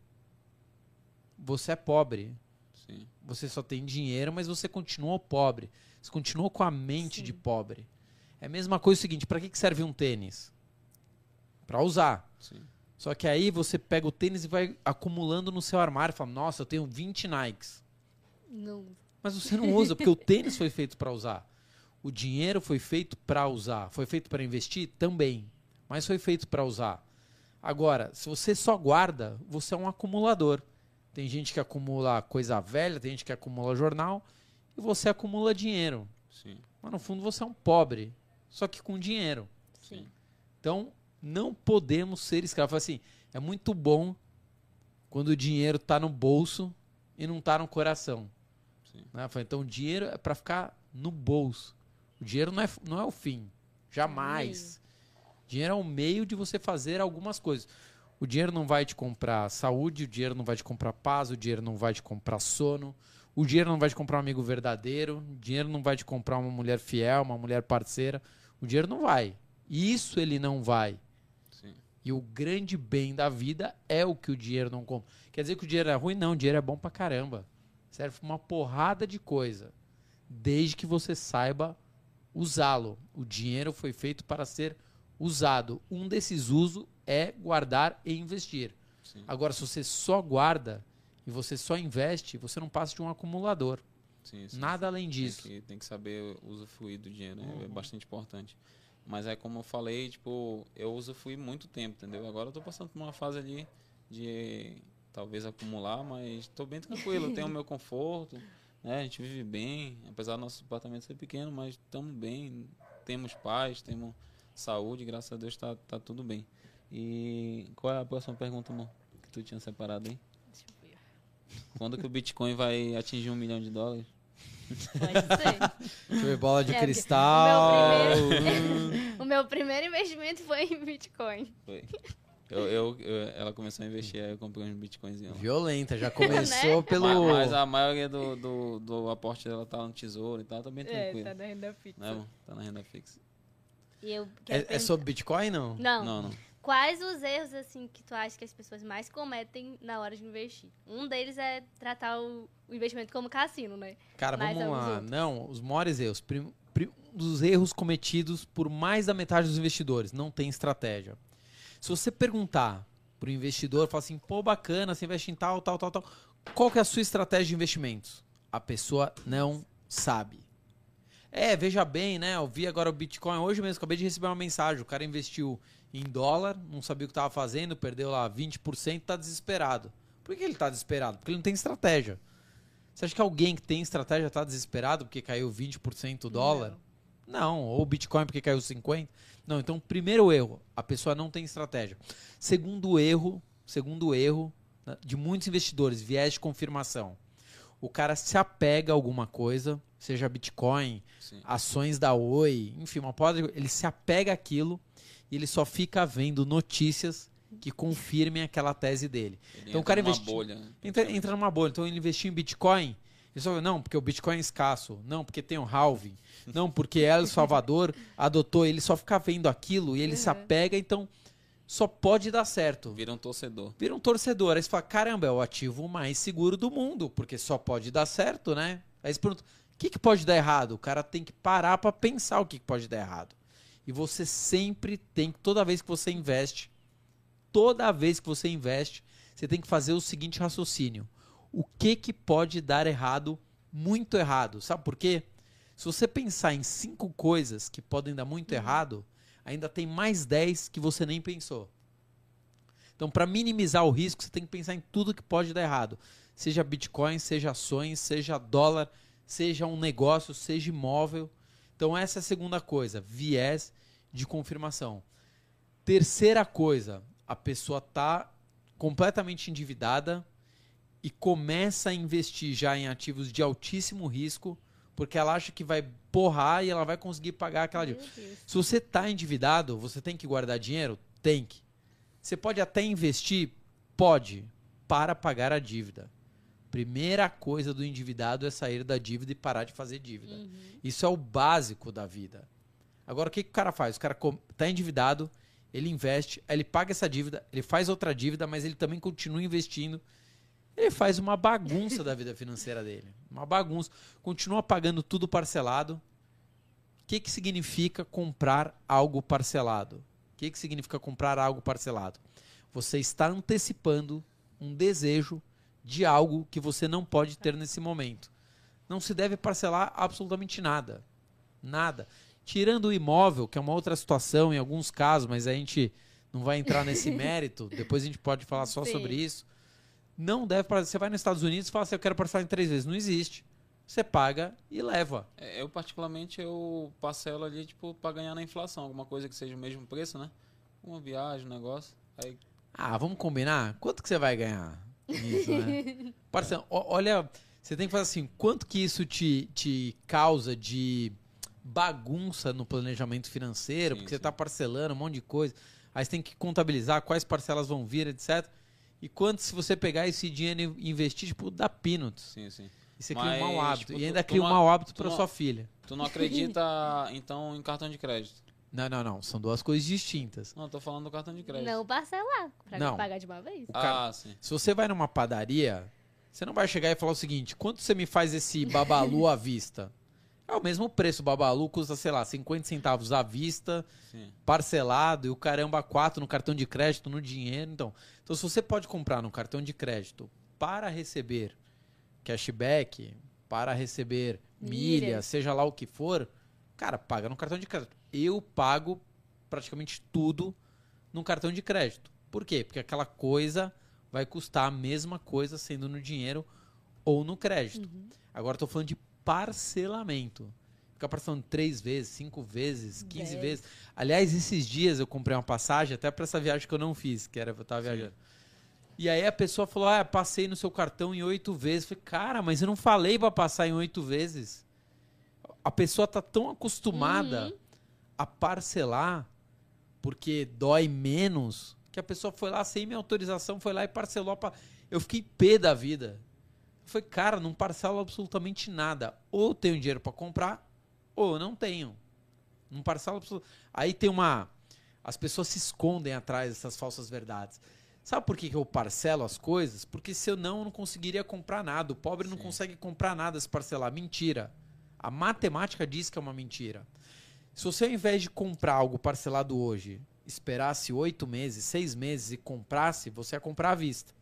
[SPEAKER 3] Você é pobre.
[SPEAKER 1] Sim,
[SPEAKER 3] Você só tem dinheiro, mas você continua pobre. Você continua com a mente
[SPEAKER 2] Sim.
[SPEAKER 3] de pobre. É a mesma coisa o seguinte, para que que serve um tênis? Para usar.
[SPEAKER 1] sim,
[SPEAKER 3] Só que aí você pega o tênis e vai acumulando no seu armário e fala: "Nossa, eu tenho 20 Nikes".
[SPEAKER 2] Não.
[SPEAKER 3] Mas você não usa, porque o tênis foi feito para usar. O dinheiro foi feito para usar. Foi feito para investir? Também. Mas foi feito para usar. Agora, se você só guarda, você é um acumulador. Tem gente que acumula coisa velha, tem gente que acumula jornal, e você acumula dinheiro.
[SPEAKER 1] sim,
[SPEAKER 3] Mas no fundo você é um pobre, só que com dinheiro.
[SPEAKER 2] Sim.
[SPEAKER 3] Então, não podemos ser escravos. Assim, é muito bom quando o dinheiro está no bolso e não está no coração.
[SPEAKER 1] sim.
[SPEAKER 3] Né? Então, o dinheiro é para ficar no bolso. O dinheiro não é, não é o fim. Jamais. Dinheiro é o meio de você fazer algumas coisas. O dinheiro não vai te comprar saúde, o dinheiro não vai te comprar paz, o dinheiro não vai te comprar sono, o dinheiro não vai te comprar um amigo verdadeiro, o dinheiro não vai te comprar uma mulher fiel, uma mulher parceira. O dinheiro não vai. Isso ele não vai.
[SPEAKER 1] sim.
[SPEAKER 3] E o grande bem da vida é o que o dinheiro não compra. Quer dizer que o dinheiro é ruim? Não, o dinheiro é bom pra caramba. Serve pra uma porrada de coisa. Desde que você saiba usá-lo. O dinheiro foi feito para ser usado. Um desses usos é guardar e investir.
[SPEAKER 1] sim.
[SPEAKER 3] Agora, se você só guarda e você só investe, você não passa de um acumulador.
[SPEAKER 1] sim, sim.
[SPEAKER 3] Nada além
[SPEAKER 1] Tem
[SPEAKER 3] disso.
[SPEAKER 1] que, tem que saber usufruir do dinheiro, né? é
[SPEAKER 3] Uhum.
[SPEAKER 1] bastante importante. Mas é como eu falei, tipo, eu usufruí muito tempo, entendeu? Agora eu tô passando por uma fase ali de talvez acumular, mas tô bem tranquilo, tenho o meu <laughs> conforto, né? A gente vive bem, apesar do nosso apartamento ser pequeno, mas estamos bem, temos paz, temos saúde, graças a Deus tá, tá tudo bem. E qual é a próxima pergunta, amor? Que tu tinha separado aí?
[SPEAKER 2] Deixa eu ver.
[SPEAKER 1] Quando que o Bitcoin vai atingir um milhão de dólares?
[SPEAKER 2] Pode ser.
[SPEAKER 3] Bola de
[SPEAKER 2] É,
[SPEAKER 3] cristal.
[SPEAKER 2] o meu <laughs> o meu primeiro investimento foi em Bitcoin.
[SPEAKER 1] Foi. Eu, eu- eu- ela começou a investir, aí eu comprei uns bitcoins. Mas,
[SPEAKER 3] Violenta, já <laughs> começou pelo.
[SPEAKER 1] mas a maioria do, do, do aporte dela tá no tesouro e tal, tá bem tranquilo.
[SPEAKER 2] É, tá na renda fixa.
[SPEAKER 1] né, amor? Tá na renda fixa.
[SPEAKER 2] E eu
[SPEAKER 3] É, é
[SPEAKER 2] perguntar-
[SPEAKER 3] sobre Bitcoin, não?
[SPEAKER 2] Não.
[SPEAKER 1] Não, não.
[SPEAKER 2] Quais os erros assim que tu acha que as pessoas mais cometem na hora de investir? Um deles é tratar o, o investimento como cassino, né?
[SPEAKER 3] Cara,
[SPEAKER 2] Mas
[SPEAKER 3] vamos
[SPEAKER 2] vamos
[SPEAKER 3] lá.
[SPEAKER 2] outros.
[SPEAKER 3] Não, os maiores erros. Prim, prim- um dos erros cometidos por mais da metade dos investidores. Não tem estratégia. Se você perguntar pro investidor, falar assim, pô, bacana, você investe em tal, tal, tal, tal. Qual que é a sua estratégia de investimentos? A pessoa não sabe. É, veja bem, né? Eu vi agora o Bitcoin hoje mesmo, acabei de receber uma mensagem. O cara investiu em dólar, não sabia o que estava fazendo, perdeu lá 20%, tá desesperado. Por que ele tá desesperado? Porque ele não tem estratégia. Você acha que alguém que tem estratégia tá desesperado porque caiu 20% o dólar? Não. Ou o Bitcoin porque caiu 50%? Não, então primeiro erro, a pessoa não tem estratégia. Segundo erro, segundo erro né, de muitos investidores, viés de confirmação. O cara se apega a alguma coisa, seja Bitcoin,
[SPEAKER 1] Sim.
[SPEAKER 3] ações da Oi, enfim, uma porra de- ele se apega àquilo e ele só fica vendo notícias que confirmem aquela tese dele.
[SPEAKER 1] Ele
[SPEAKER 3] Então o cara
[SPEAKER 1] numa
[SPEAKER 3] investi-
[SPEAKER 1] bolha. né?
[SPEAKER 3] Entra, entra numa bolha. Então ele investiu em Bitcoin. Ele só, não, porque o Bitcoin é escasso. Não, porque tem o halving. Não, porque El Salvador <laughs> adotou. Ele só fica vendo aquilo e ele se
[SPEAKER 2] Uhum.
[SPEAKER 3] apega. Então, só pode dar certo.
[SPEAKER 1] Vira um torcedor.
[SPEAKER 3] Vira um torcedor. Aí você fala, caramba, é o ativo mais seguro do mundo, porque só pode dar certo, né? Aí você pergunta, o que, que pode dar errado? O cara tem que parar para pensar o que, que pode dar errado. E você sempre tem, toda vez que você investe, toda vez que você investe, você tem que fazer o seguinte raciocínio. O que, que pode dar errado, muito errado? Sabe por quê? Se você pensar em cinco coisas que podem dar muito errado, ainda tem mais dez que você nem pensou. Então, para minimizar o risco, você tem que pensar em tudo que pode dar errado. Seja Bitcoin, seja ações, seja dólar, seja um negócio, seja imóvel. Então, essa é a segunda coisa, viés de confirmação. Terceira coisa, a pessoa está completamente endividada e começa a investir já em ativos de altíssimo risco, porque ela acha que vai porrar e ela vai conseguir pagar aquela dívida. Se você está endividado, você tem que guardar dinheiro? Tem que. Você pode até investir? Pode, para pagar a dívida. Primeira coisa do endividado é sair da dívida e parar de fazer dívida.
[SPEAKER 2] Uhum.
[SPEAKER 3] Isso é o básico da vida. Agora, o que, que o cara faz? O cara está endividado, ele investe, ele paga essa dívida, ele faz outra dívida, mas ele também continua investindo. Ele faz uma bagunça da vida financeira dele. Uma bagunça. Continua pagando tudo parcelado. O que, que significa comprar algo parcelado? O que, que significa comprar algo parcelado? Você está antecipando um desejo de algo que você não pode ter nesse momento. Não se deve parcelar absolutamente nada. Nada. Tirando o imóvel, que é uma outra situação em alguns casos, mas a gente não vai entrar nesse <laughs> mérito. Depois a gente pode falar só
[SPEAKER 2] Sim.
[SPEAKER 3] sobre isso. Não deve. Você vai nos Estados Unidos e fala assim: eu quero parcelar em três vezes. Não existe. Você paga e leva.
[SPEAKER 1] É, Eu, particularmente, eu parcelo ali, tipo, pra ganhar na inflação. Alguma coisa que seja o mesmo preço, né? Uma viagem, um negócio. Aí,
[SPEAKER 3] Ah, vamos combinar? Quanto que você vai ganhar nisso, né? <laughs> Parceiro, ó- olha, você tem que fazer assim, quanto que isso te, te causa de bagunça no planejamento financeiro,
[SPEAKER 1] Sim,
[SPEAKER 3] porque você
[SPEAKER 1] sim.
[SPEAKER 3] está parcelando um monte de coisa, aí você tem que contabilizar quais parcelas vão vir, etc. E quanto se você pegar esse dinheiro e investir, tipo, dá peanuts.
[SPEAKER 1] sim, sim.
[SPEAKER 3] E você cria um mau
[SPEAKER 1] Mas,
[SPEAKER 3] hábito.
[SPEAKER 1] tipo,
[SPEAKER 3] e ainda
[SPEAKER 1] tu-
[SPEAKER 3] cria
[SPEAKER 1] tu
[SPEAKER 3] um
[SPEAKER 1] não-
[SPEAKER 3] mau hábito para sua filha.
[SPEAKER 1] Tu não acredita, então, em cartão de crédito?
[SPEAKER 3] Não, não, não. São duas coisas distintas.
[SPEAKER 1] Não, eu tô falando do cartão de crédito.
[SPEAKER 2] Não parcelar, pra
[SPEAKER 3] Não.
[SPEAKER 2] pagar de uma vez.
[SPEAKER 3] O cara-
[SPEAKER 1] Ah, sim.
[SPEAKER 3] Se você vai numa padaria, você não vai chegar e falar o seguinte: quanto você me faz esse babalu à vista? É o mesmo preço. O babalu custa, sei lá, 50 centavos à vista,
[SPEAKER 1] sim.
[SPEAKER 3] parcelado, e o caramba 4 no cartão de crédito, no dinheiro. Então, então, se você pode comprar no cartão de crédito para receber cashback, para receber milha,
[SPEAKER 2] Milhas.
[SPEAKER 3] seja lá o que for, cara, paga no cartão de crédito. Eu pago praticamente tudo no cartão de crédito. Por quê? Porque aquela coisa vai custar a mesma coisa sendo no dinheiro ou no crédito. Agora estou falando de parcelamento. Ficar parcelando três vezes, cinco vezes, 15
[SPEAKER 2] Dez.
[SPEAKER 3] vezes. Aliás, esses dias eu comprei uma passagem até para essa viagem que eu não fiz, que era eu tava
[SPEAKER 1] Sim.
[SPEAKER 3] viajando. E aí a pessoa falou: Ah, passei no seu cartão em oito vezes. Eu falei, cara, mas eu não falei para passar em oito vezes. A pessoa tá tão acostumada
[SPEAKER 2] Uhum.
[SPEAKER 3] a parcelar porque dói menos que a pessoa foi lá sem minha autorização, foi lá e parcelou. Pa... Eu fiquei pé da vida. Falei, cara, não parcelo absolutamente nada. Ou tenho dinheiro para comprar, ou não tenho. Não parcelo absolutamente. Aí tem uma. As pessoas se escondem atrás dessas falsas verdades. Sabe por que que eu parcelo as coisas? Porque se eu não, eu não conseguiria comprar nada. O pobre não
[SPEAKER 1] Sim.
[SPEAKER 3] consegue comprar nada se parcelar. Mentira. A matemática diz que é uma mentira. Se você, ao invés de comprar algo parcelado hoje, esperasse oito meses, seis meses e comprasse, você ia comprar à vista.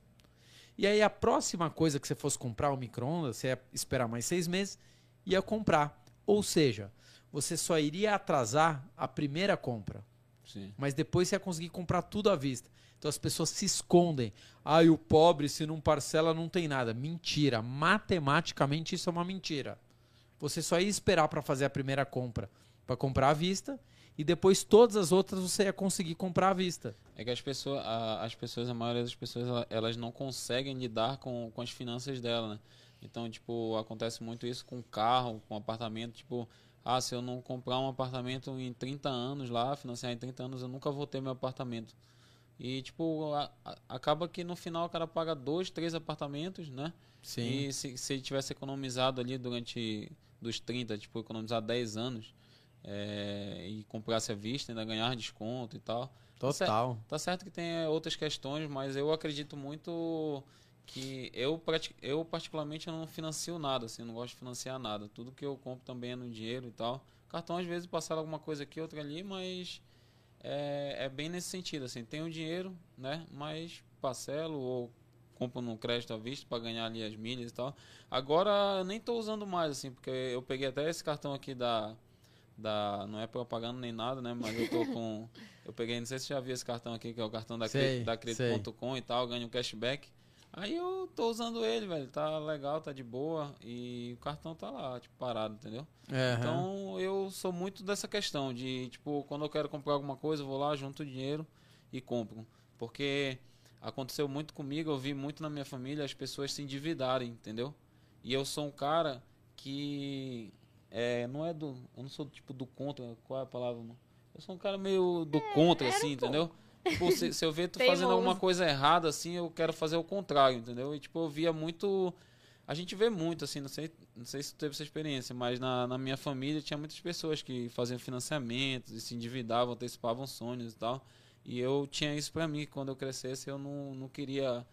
[SPEAKER 3] E aí a próxima coisa que você fosse comprar, o micro-ondas, você ia esperar mais seis meses e ia comprar. Ou seja, você só iria atrasar a primeira compra
[SPEAKER 1] Sim.
[SPEAKER 3] mas depois você ia conseguir comprar tudo à vista. Então as pessoas se escondem. Ah, e o pobre, se não parcela, não tem nada. Mentira. Matematicamente, isso é uma mentira. Você só ia esperar para fazer a primeira compra, para comprar à vista, e depois todas as outras você ia conseguir comprar à vista.
[SPEAKER 1] É que as pessoas, a, as pessoas, a maioria das pessoas, ela- elas não conseguem lidar com, com as finanças dela, né? Então, tipo, acontece muito isso com carro, com apartamento, tipo, ah, se eu não comprar um apartamento em 30 anos lá, financiar em 30 anos, eu nunca vou ter meu apartamento. E, tipo, a- a- acaba que no final o cara paga dois, três apartamentos, né? E se, se ele tivesse economizado ali durante dos 30, tipo, economizar 10 anos é, e comprasse à vista, ainda ganhar desconto e tal,
[SPEAKER 3] Total.
[SPEAKER 1] Tá certo que tem é, outras questões, mas eu acredito muito que eu, eu particularmente eu não financio nada, assim, não gosto de financiar nada. Tudo que eu compro também é no dinheiro e tal. Cartão às vezes parcela alguma coisa aqui, outra ali, mas é, é bem nesse sentido, assim, tenho dinheiro, né, mas parcelo ou compro no crédito à vista para ganhar ali as milhas e tal. Agora eu nem estou usando mais, assim, porque eu peguei até esse cartão aqui da. Da não é propaganda nem nada, né? Mas eu tô com. eu peguei, não sei se você já viu esse cartão aqui, que é o cartão da, sei, da Credit.com e tal, ganho cashback. Aí eu tô usando ele, velho. Tá legal, tá de boa. E o cartão tá lá, tipo, parado, entendeu? Uhum. Então eu sou muito dessa questão de, tipo, quando eu quero comprar alguma coisa, eu vou lá, junto o dinheiro e compro. Porque aconteceu muito comigo, eu vi muito na minha família as pessoas se endividarem, entendeu? E eu sou um cara que é, não é do, eu não sou tipo do contra, qual é a palavra? Eu sou um cara meio do é, contra assim, entendeu? Tipo, se, se, eu ver tu <laughs> fazendo alguma coisa errada assim, eu quero fazer o contrário, entendeu? E tipo, eu via muito a gente vê muito, assim, não sei, não sei se tu teve essa experiência, mas na, na minha família tinha muitas pessoas que faziam financiamentos e se endividavam, antecipavam sonhos e tal. E eu tinha isso para mim, quando eu crescesse eu não, não queria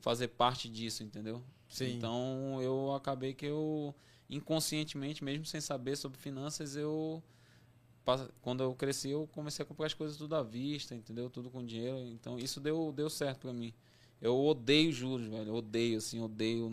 [SPEAKER 1] fazer parte disso, entendeu? Sim. Então eu acabei que eu, inconscientemente, mesmo sem saber sobre finanças, eu quando eu cresci, eu comecei a comprar as coisas tudo à vista, entendeu? Tudo com dinheiro. Então isso deu, deu certo para mim. Eu odeio juros, velho. Odeio, assim, odeio.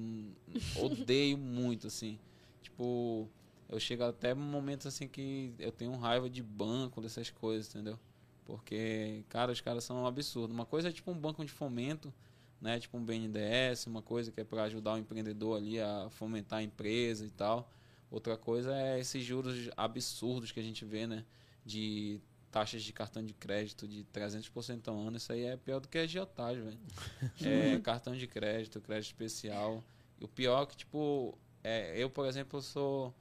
[SPEAKER 1] <laughs> odeio muito, assim. Tipo, eu chego até momentos assim que eu tenho raiva de banco, dessas coisas, entendeu? Porque, cara, os caras são um absurdo. Uma coisa é tipo um banco de fomento, né? Tipo um BNDES, uma coisa que é para ajudar o empreendedor ali a fomentar a empresa e tal. Outra coisa é esses juros absurdos que a gente vê, né? De taxas de cartão de crédito de 300% ao ano. Isso aí é pior do que a agiotagem, velho. <laughs> é, cartão de crédito, crédito especial. E o pior é que, tipo, é, eu, por exemplo, sou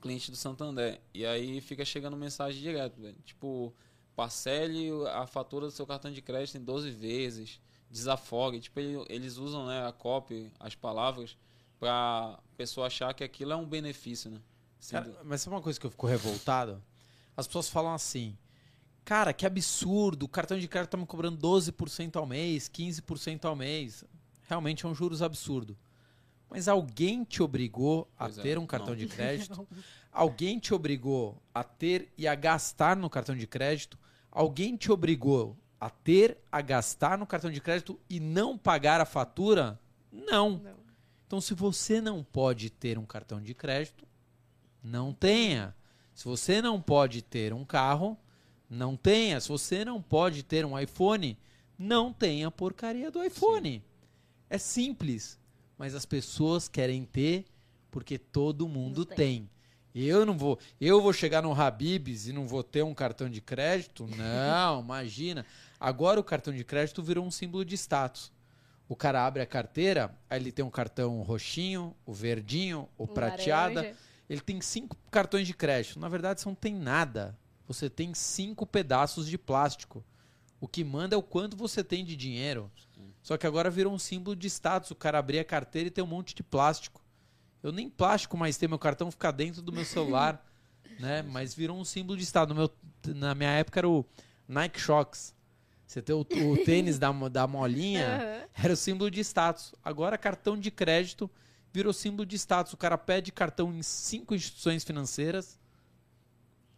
[SPEAKER 1] cliente do Santander. E aí fica chegando mensagem direto, velho. Tipo, parcele a fatura do seu cartão de crédito em 12 vezes, desafogue. Tipo, eles usam né, a copy, as palavras, para pessoa achar que aquilo é um benefício, né?
[SPEAKER 3] Cara, mas sabe uma coisa que eu fico revoltado? As pessoas falam assim, cara, que absurdo, o cartão de crédito tá me cobrando 12% ao mês, 15% ao mês. Realmente é um juros absurdo. Mas alguém te obrigou a pois é, ter é. um cartão não. de crédito? <laughs> alguém te obrigou a ter e a gastar no cartão de crédito? Alguém te obrigou a ter, a gastar no cartão de crédito e não pagar a fatura? Não. não. Então, se você não pode ter um cartão de crédito, não tenha. Se você não pode ter um carro, não tenha. Se você não pode ter um iPhone, não tenha a porcaria do iPhone. Sim. É simples, mas as pessoas querem ter porque todo mundo tem. tem. Eu não vou, eu vou chegar no Habibs e não vou ter um cartão de crédito? <laughs> Não, imagina. Agora o cartão de crédito virou um símbolo de status. O cara abre a carteira, aí ele tem um cartão roxinho, o verdinho, o, prateada. Laranja. Ele tem cinco cartões de crédito. Na verdade, você não tem nada. Você tem cinco pedaços de plástico. O que manda é o quanto você tem de dinheiro. Só que agora virou um símbolo de status. O cara abrir a carteira e tem um monte de plástico. Eu nem plástico mais tenho, meu cartão fica dentro do meu celular, <laughs> né? Mas virou um símbolo de estado. Meu, na minha época era o Nike Shocks. Você tem o, o <laughs> tênis da, da molinha, uhum. era o símbolo de status. Agora cartão de crédito virou símbolo de status. O cara pede cartão em cinco instituições financeiras.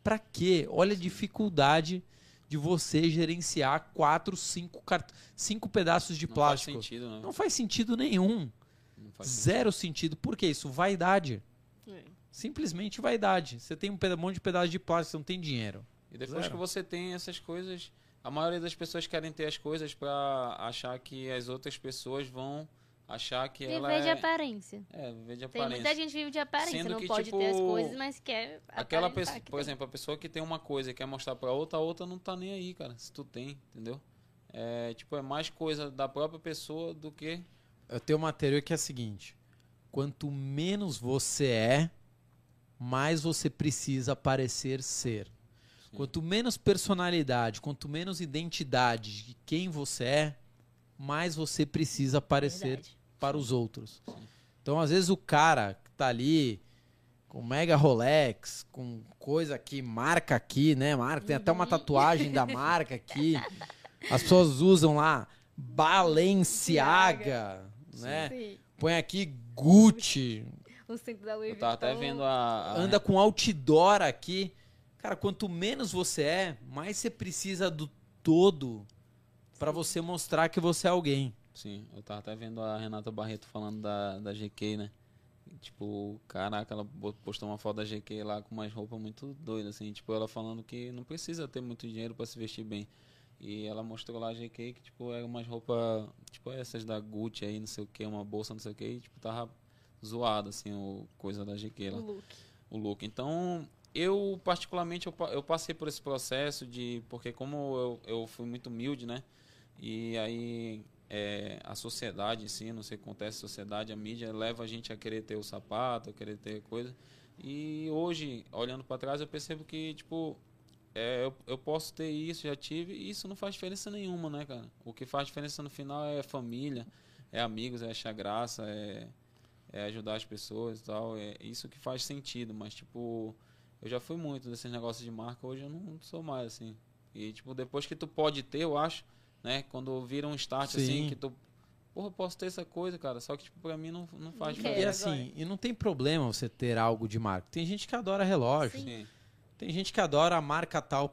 [SPEAKER 3] Pra quê? Olha a dificuldade de você gerenciar quatro, cinco, cart... cinco pedaços de
[SPEAKER 1] Não
[SPEAKER 3] plástico.
[SPEAKER 1] Faz sentido, né?
[SPEAKER 3] Não faz sentido nenhum. Zero sentido. Por que isso? Vaidade. É. Simplesmente vaidade. Você tem um monte de pedaço de plástico, você não tem dinheiro.
[SPEAKER 1] E depois Zero. que você tem essas coisas, a maioria das pessoas querem ter as coisas para achar que as outras pessoas vão achar que
[SPEAKER 2] viver
[SPEAKER 1] ela
[SPEAKER 2] Viver
[SPEAKER 1] é...
[SPEAKER 2] de aparência.
[SPEAKER 1] É, viver de aparência.
[SPEAKER 2] Tem muita gente vive de aparência, Sendo não que, pode tipo, ter as coisas, mas quer
[SPEAKER 1] Aquela pessoa, por tem. exemplo, a pessoa que tem uma coisa e quer mostrar para outra, a outra não tá nem aí, cara, se tu tem, entendeu? É, tipo, é mais coisa da própria pessoa do que
[SPEAKER 3] eu tenho uma teoria que é a seguinte: quanto menos você é, mais você precisa parecer ser. Sim. Quanto menos personalidade, quanto menos identidade de quem você é, mais você precisa parecer Verdade. para os outros. Sim. Então, às vezes, o cara que tá ali com mega Rolex, com coisa aqui, marca aqui, né? Marca, tem até uma tatuagem da <laughs> marca aqui. As pessoas usam lá Balenciaga, né?
[SPEAKER 2] Sim.
[SPEAKER 3] Põe aqui Gucci,
[SPEAKER 2] O cinto da Louis
[SPEAKER 1] Eu tava até vendo a.
[SPEAKER 3] anda com outdoor aqui. Cara, quanto menos você é, mais você precisa do todo pra você mostrar que você é alguém.
[SPEAKER 1] Sim, eu tava até vendo a Renata Barreto falando da, da GK, né? Tipo, caraca, ela postou uma foto da GK lá com umas roupas muito doidas, assim. Tipo, ela falando que não precisa ter muito dinheiro pra se vestir bem. E ela mostrou lá a GK que, tipo, era umas roupas, tipo, essas da Gucci aí, não sei o que, uma bolsa, não sei o que, e, tipo, tava zoado, assim, o coisa da GK
[SPEAKER 2] O
[SPEAKER 1] lá
[SPEAKER 2] look.
[SPEAKER 1] o look. Então, eu particularmente eu, eu passei por esse processo de porque como eu, eu fui muito humilde, né? E aí é, a sociedade em si, não sei o que acontece, a sociedade, a mídia leva a gente a querer ter o sapato, a querer ter coisa. E hoje, olhando para trás, eu percebo que tipo é, eu, eu posso ter isso, já tive, e isso não faz diferença nenhuma, né, cara? O que faz diferença no final é família, é amigos, é achar graça, é, é ajudar as pessoas e tal. É isso que faz sentido, mas tipo, eu já fui muito desses negócios de marca, hoje eu não sou mais assim. E tipo, depois que tu pode ter, eu acho, né? Quando vira um start
[SPEAKER 3] Sim.
[SPEAKER 1] assim, que tu. Porra, eu posso ter essa coisa, cara. Só que, tipo, pra mim não, não faz
[SPEAKER 2] Não
[SPEAKER 3] E assim, e não tem problema você ter algo de marca. Tem gente que adora relógio.
[SPEAKER 2] Sim.
[SPEAKER 1] Sim.
[SPEAKER 3] Tem gente que adora a marca tal